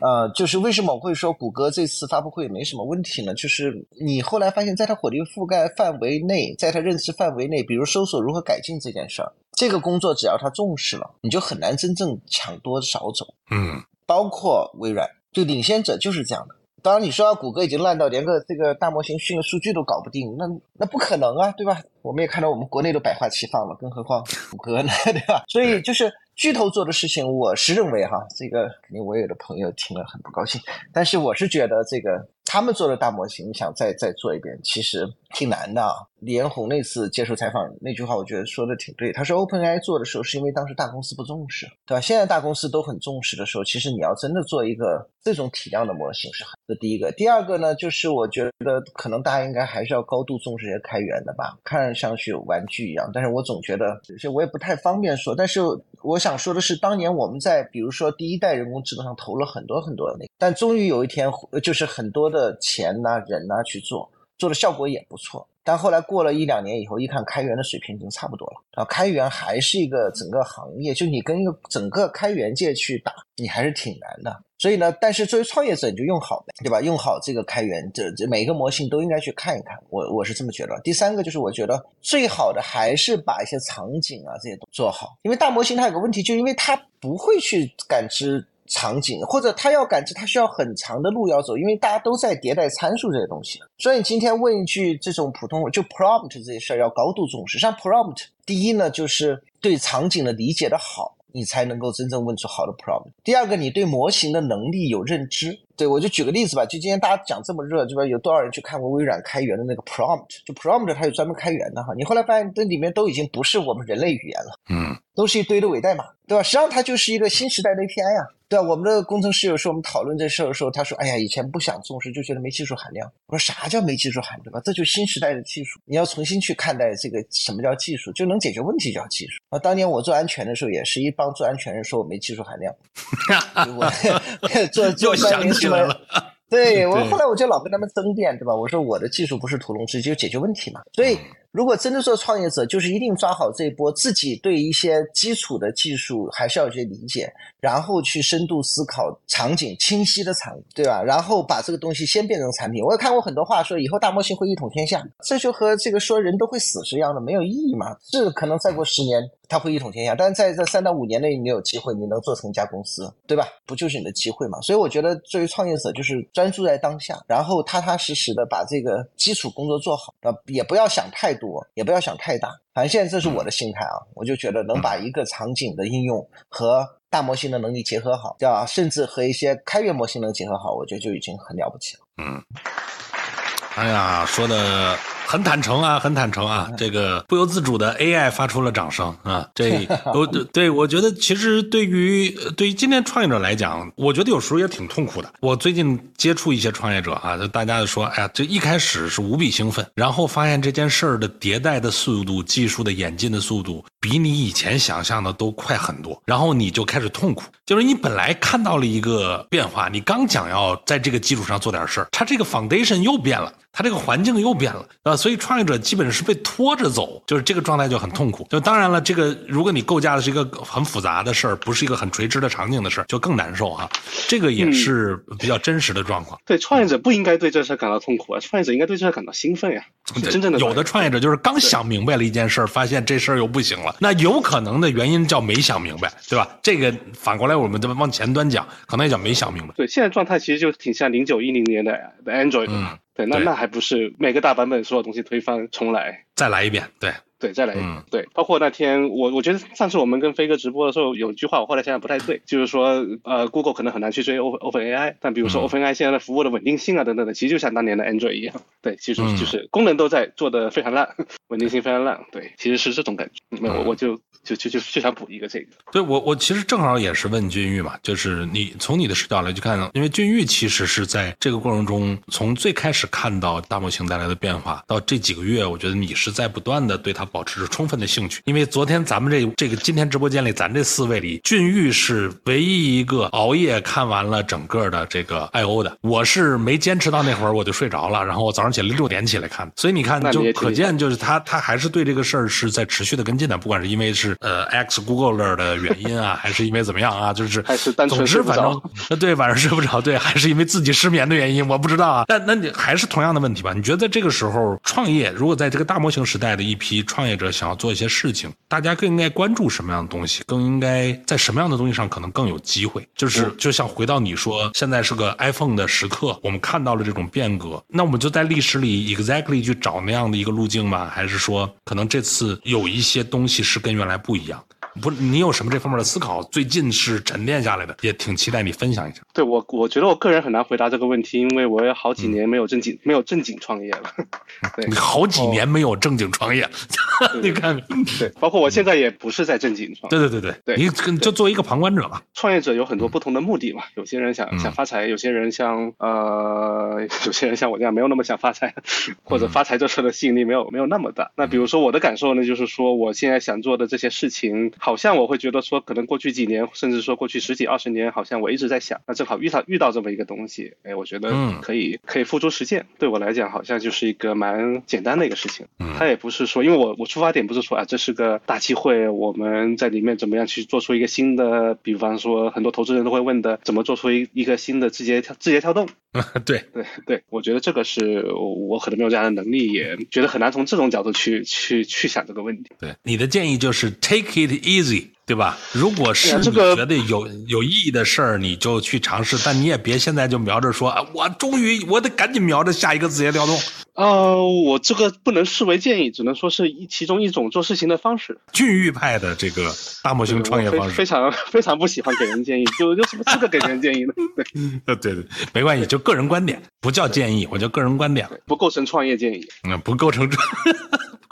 呃，就是为什么我会说谷歌这次发布会没什么问题呢？就是你后来发现，在它火力覆盖范围内，在它认知范围内，比如搜索如何改进这件事儿，这个工作只要他重视了，你就很难真正抢多少走。嗯，包括微软，就领先者就是这样的。当然，你说谷歌已经烂到连个这个大模型训的数据都搞不定，那那不可能啊，对吧？我们也看到我们国内都百花齐放了，更何况谷歌呢，对吧？所以就是巨头做的事情，我是认为哈，这个肯定我有的朋友听了很不高兴，但是我是觉得这个。他们做的大模型，你想再再做一遍，其实挺难的。李彦宏那次接受采访那句话，我觉得说的挺对。他说，OpenAI 做的时候是因为当时大公司不重视，对吧？现在大公司都很重视的时候，其实你要真的做一个这种体量的模型是很。这第一个，第二个呢，就是我觉得可能大家应该还是要高度重视一些开源的吧，看上去玩具一样，但是我总觉得有些我也不太方便说。但是我想说的是，当年我们在比如说第一代人工智能上投了很多很多的那，但终于有一天，就是很多的钱呐、人呐去做，做的效果也不错。但后来过了一两年以后，一看开源的水平已经差不多了啊，开源还是一个整个行业，就你跟一个整个开源界去打，你还是挺难的。所以呢，但是作为创业者，你就用好呗，对吧？用好这个开源，这这每个模型都应该去看一看。我我是这么觉得。第三个就是我觉得最好的还是把一些场景啊这些都做好，因为大模型它有个问题，就因为它不会去感知。场景或者他要感知，他需要很长的路要走，因为大家都在迭代参数这些东西。所以今天问一句这种普通就 prompt 这些事儿要高度重视。像 prompt，第一呢就是对场景的理解的好，你才能够真正问出好的 prompt。第二个，你对模型的能力有认知。对我就举个例子吧，就今天大家讲这么热，对吧？有多少人去看过微软开源的那个 prompt？就 prompt 它有专门开源的哈。你后来发现这里面都已经不是我们人类语言了，嗯，都是一堆的伪代码，对吧？实际上它就是一个新时代的 API 啊。对啊，我们的工程师有时候我们讨论这事儿的时候，他说：“哎呀，以前不想重视，就觉得没技术含量。”我说：“啥叫没技术含量？这就新时代的技术，你要重新去看待这个什么叫技术，就能解决问题叫技术。”啊，当年我做安全的时候，也是一帮做安全人说我没技术含量，我 做做想起来了。对我后来我就老跟他们争辩，对吧？我说我的技术不是屠龙之技，就解决问题嘛。所以。如果真的做创业者，就是一定抓好这一波，自己对一些基础的技术还是要有些理解，然后去深度思考场景清晰的场，对吧？然后把这个东西先变成产品。我也看过很多话说以后大模型会一统天下，这就和这个说人都会死是一样的，没有意义嘛。是可能再过十年它会一统天下，但是在这三到五年内你有机会，你能做成一家公司，对吧？不就是你的机会嘛？所以我觉得作为创业者，就是专注在当下，然后踏踏实实的把这个基础工作做好，啊，也不要想太多。多也不要想太大，反正现在这是我的心态啊，我就觉得能把一个场景的应用和大模型的能力结合好，对吧？甚至和一些开源模型能结合好，我觉得就已经很了不起了。嗯，哎呀，说的。很坦诚啊，很坦诚啊，这个不由自主的 AI 发出了掌声啊，这 我对我觉得其实对于对于今天创业者来讲，我觉得有时候也挺痛苦的。我最近接触一些创业者啊，就大家就说，哎呀，这一开始是无比兴奋，然后发现这件事儿的迭代的速度、技术的演进的速度比你以前想象的都快很多，然后你就开始痛苦，就是你本来看到了一个变化，你刚想要在这个基础上做点事儿，它这个 foundation 又变了。它这个环境又变了啊，所以创业者基本是被拖着走，就是这个状态就很痛苦。就当然了，这个如果你构架的是一个很复杂的事儿，不是一个很垂直的场景的事儿，就更难受哈。这个也是比较真实的状况。对，创业者不应该对这事儿感到痛苦啊，创业者应该对这事儿感到兴奋呀。真正的有的创业者就是刚想明白了一件事儿，发现这事儿又不行了，那有可能的原因叫没想明白，对吧？这个反过来我们再往前端讲，可能也叫没想明白。对，现在状态其实就挺像零九一零年的 Android。嗯。对，那那还不是每个大版本所有东西推翻重来，再来一遍，对。对，再来一个。对，包括那天我我觉得上次我们跟飞哥直播的时候，有一句话我后来想想不太对，就是说呃，Google 可能很难去追 Open Open AI，但比如说 Open AI 现在的服务的稳定性啊等等的，其实就像当年的 Android 一样。对，其实就是功能都在做的非常烂，稳定性非常烂。对，其实是这种感觉。那我我就就就就就想补一个这个。对我我其实正好也是问俊玉嘛，就是你从你的视角来去看，因为俊玉其实是在这个过程中，从最开始看到大模型带来的变化，到这几个月，我觉得你是在不断的对他。保持着充分的兴趣，因为昨天咱们这这个今天直播间里，咱这四位里，俊玉是唯一一个熬夜看完了整个的这个 I O 的。我是没坚持到那会儿，我就睡着了，然后我早上起来六点起来看。所以你看，就可见就是他他还是对这个事儿是在持续的跟进的，不管是因为是呃 X Google 的原因啊，还是因为怎么样啊，就是还是单纯睡不着。对，晚上睡不着，对，还是因为自己失眠的原因，我不知道啊。但那你还是同样的问题吧？你觉得在这个时候创业，如果在这个大模型时代的一批创创业者想要做一些事情，大家更应该关注什么样的东西？更应该在什么样的东西上可能更有机会？就是就像回到你说，现在是个 iPhone 的时刻，我们看到了这种变革，那我们就在历史里 exactly 去找那样的一个路径吗？还是说，可能这次有一些东西是跟原来不一样？不，你有什么这方面的思考？最近是沉淀下来的，也挺期待你分享一下。对我，我觉得我个人很难回答这个问题，因为我也好几年没有正经、没有正经创业了。对你，好几年没有正经创业，你看看，对，包括我现在也不是在正经创。对对对对，对你跟就作为一个旁观者吧。创业者有很多不同的目的嘛，有些人想嗯想发财，有些人像呃，有些人像 我这样没有那么想发财，或嗯者发财这事的吸引力没有没有那么大。那比如说我的感受呢，就是说我现在想做的这些事情，好像我会觉得说，可能过去几年，甚至说过去十几二十年，好像我一直在想，那正好遇到遇到这么一个东西，哎，我觉得嗯可以可以付诸实践，对我来讲好像就是一个蛮简单的一个事情。嗯它也不是说，因为我我出发点不是说啊，这是个大机会，我们在里面怎么样去做出一个新的，比方说很多投资人都会问的，怎么做出一一个新的字节跳字节跳动？对，对对，我觉得这个是我我可能没有这样的能力，也觉得很难从这种角度去去去想这个问题。对，你的建议就是 take it easy，对吧？如果是你觉得有有意义的事儿，你就去尝试，但你也别现在就瞄着说，啊我终于我得赶紧瞄着下一个字节跳动。呃，我这个不能视为建议，只能说是一其中一种做事情的方式。俊玉派的这个大模型创业方式非非，常非常不喜欢给人建议，就有什么资格给人建议呢？对呃对对，没关系，就个人观点，不叫建议，我叫个人观点。不构成创业建议。嗯，不构成创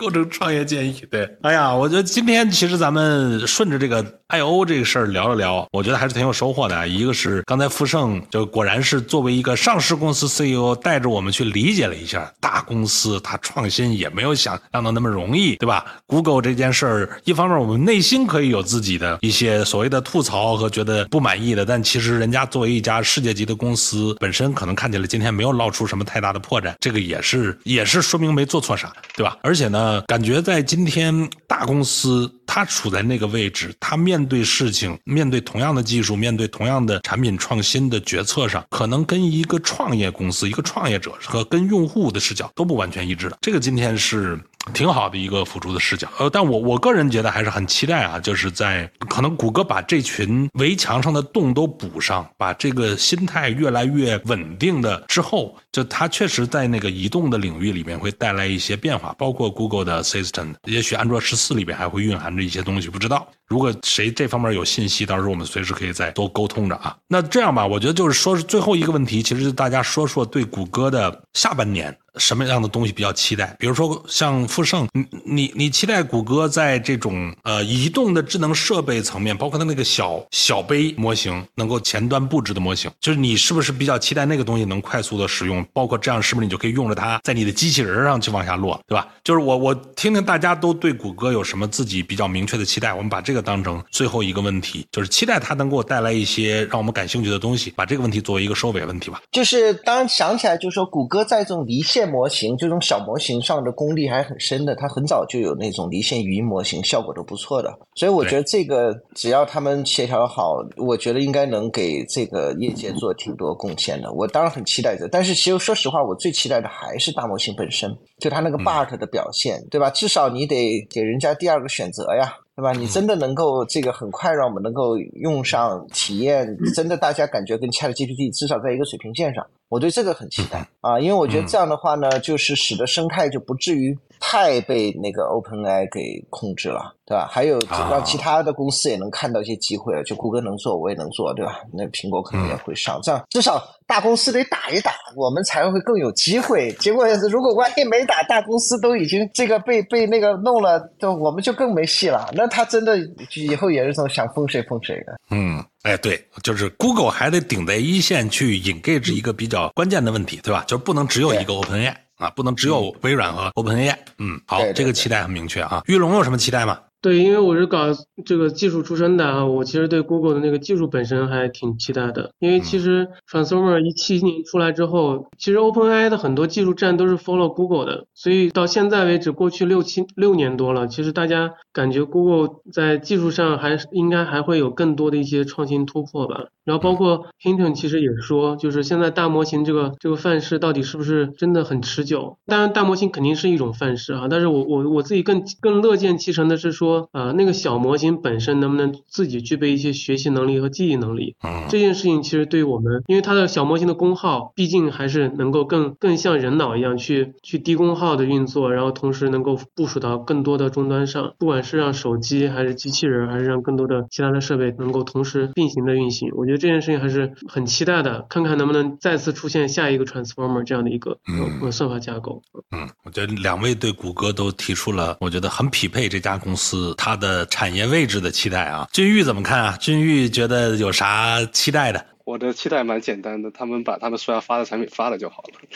构成创业建议。对，哎呀，我觉得今天其实咱们顺着这个 I O 这个事儿聊了聊，我觉得还是挺有收获的。一个是刚才富盛就果然是作为一个上市公司 CEO，带着我们去理解了一下大公司它创新也没有想象的那么容易，对吧？Google 这件事儿，一方面我们内心可以有自己的一些所谓的吐槽和觉得不满意的，但其实人家作为一家世界级的公司，本身可能看起来今天没有露出什么太大的破绽，这个也是也是说明没做错啥，对吧？而且呢，感觉在今天大公司它处在那个位置，它面对事情，面对同样的技术，面对同样的产品创新的决策上，可能跟一个创业公司、一个创业者和跟用户的视角都不完全一致的。这个今天是。挺好的一个辅助的视角，呃，但我我个人觉得还是很期待啊，就是在可能谷歌把这群围墙上的洞都补上，把这个心态越来越稳定的之后，就它确实在那个移动的领域里面会带来一些变化，包括 Google 的 Assistant，也许安卓十四里边还会蕴含着一些东西，不知道。如果谁这方面有信息，到时候我们随时可以再多沟通着啊。那这样吧，我觉得就是说是最后一个问题，其实大家说说对谷歌的下半年什么样的东西比较期待？比如说像富盛，你你你期待谷歌在这种呃移动的智能设备层面，包括它那个小小杯模型能够前端布置的模型，就是你是不是比较期待那个东西能快速的使用？包括这样是不是你就可以用着它在你的机器人上去往下落，对吧？就是我我听听大家都对谷歌有什么自己比较明确的期待，我们把这个当成最后一个问题，就是期待它能给我带来一些让我们感兴趣的东西，把这个问题作为一个收尾问题吧。就是当然想起来，就是说谷歌在这种离线模型、这种小模型上的功力还很深的，它很早就有那种离线语音模型，效果都不错的。所以我觉得这个只要他们协调好，我觉得应该能给这个业界做挺多贡献的。我当然很期待这，但是其实说实话，我最期待的还是大模型本身，就它那个 BART 的表现，对吧？至少你得给人家第二个选择呀。对吧？你真的能够这个很快让我们能够用上体验，真的大家感觉跟 Chat GPT 至少在一个水平线上，我对这个很期待啊，因为我觉得这样的话呢，就是使得生态就不至于太被那个 OpenAI 给控制了，对吧？还有让其他的公司也能看到一些机会了，就谷歌能做，我也能做，对吧？那苹果可能也会上，这样至少大公司得打一打，我们才会更有机会。结果如果万一没打，大公司都已经这个被被那个弄了，就我们就更没戏了。那他真的以后也是这种想封谁封谁的。嗯，哎，对，就是 Google 还得顶在一线去 engage 一个比较关键的问题，对吧？就是不能只有一个 OpenAI 啊，不能只有微软和 OpenAI。嗯，好，对对这个期待很明确啊。玉龙有什么期待吗？对，因为我是搞这个技术出身的啊，我其实对 Google 的那个技术本身还挺期待的。因为其实 Transformer 一七年出来之后，其实 OpenAI 的很多技术栈都是 follow Google 的，所以到现在为止，过去六七六年多了，其实大家感觉 Google 在技术上还是应该还会有更多的一些创新突破吧。然后包括 Hinton 其实也说，就是现在大模型这个这个范式到底是不是真的很持久？当然，大模型肯定是一种范式啊，但是我我我自己更更乐见其成的是说，呃，那个小模型本身能不能自己具备一些学习能力和记忆能力？啊这件事情其实对于我们，因为它的小模型的功耗，毕竟还是能够更更像人脑一样去去低功耗的运作，然后同时能够部署到更多的终端上，不管是让手机还是机器人，还是让更多的其他的设备能够同时并行的运行。我觉得这件事情还是很期待的，看看能不能再次出现下一个 Transformer 这样的一个嗯呃算法架构。嗯，我觉得两位对谷歌都提出了，我觉得很匹配这家公司它的产业位置的期待啊。君玉怎么看啊？君玉觉得有啥期待的？我的期待蛮简单的，他们把他们说要发的产品发了就好了。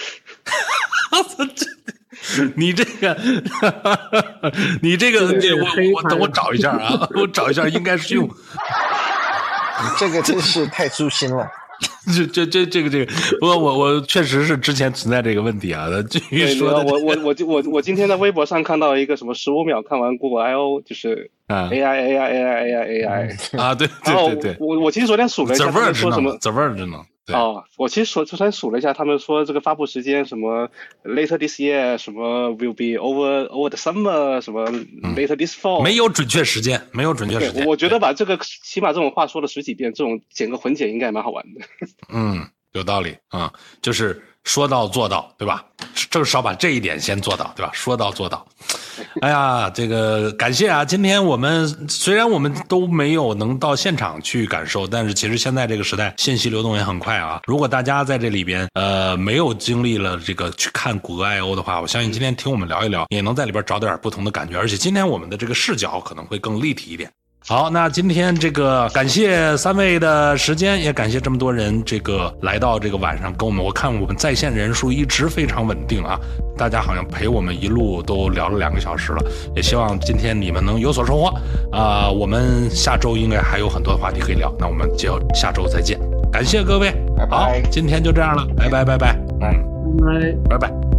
你这个，你这个，这个这我我等我找一下啊，我找一下，应该是用 这个真是太诛心了。这这这这个这个，不过我我确实是之前存在这个问题啊。君玉对，说的我我我我我今天在微博上看到一个什么十五秒看完 Google I O，就是啊 AI AI AI AI AI。啊，对然后对对对我我其实昨天数了一下，说什么呢？The Verge 呢？对哦，我其实说昨天数了一下，他们说这个发布时间什么 later this year，什么 will be over over the summer，什么 later this fall，、没有准确时间，没有准确时，间。我觉得把这个起码这种话说了十几遍，这种剪个混剪应该蛮好玩的。嗯，有道理啊、就是说到做到，对吧？至少把这一点先做到，对吧？说到做到。哎呀，这个感谢啊！今天我们虽然我们都没有能到现场去感受，但是其实现在这个时代信息流动也很快啊。如果大家在这里边呃没有经历了这个去看谷歌 I O 的话，我相信今天听我们聊一聊，也能在里边找点不同的感觉，而且今天我们的这个视角可能会更立体一点。好，那今天这个感谢三位的时间，也感谢这么多人这个来到这个晚上跟我们，我看我们在线人数一直非常稳定啊，大家好像陪我们一路都聊了两个小时了，也希望今天你们能有所收获啊、我们下周应该还有很多的话题可以聊，那我们就下周再见，感谢各位，好，今天就这样了，拜拜拜拜，嗯，拜拜。拜拜。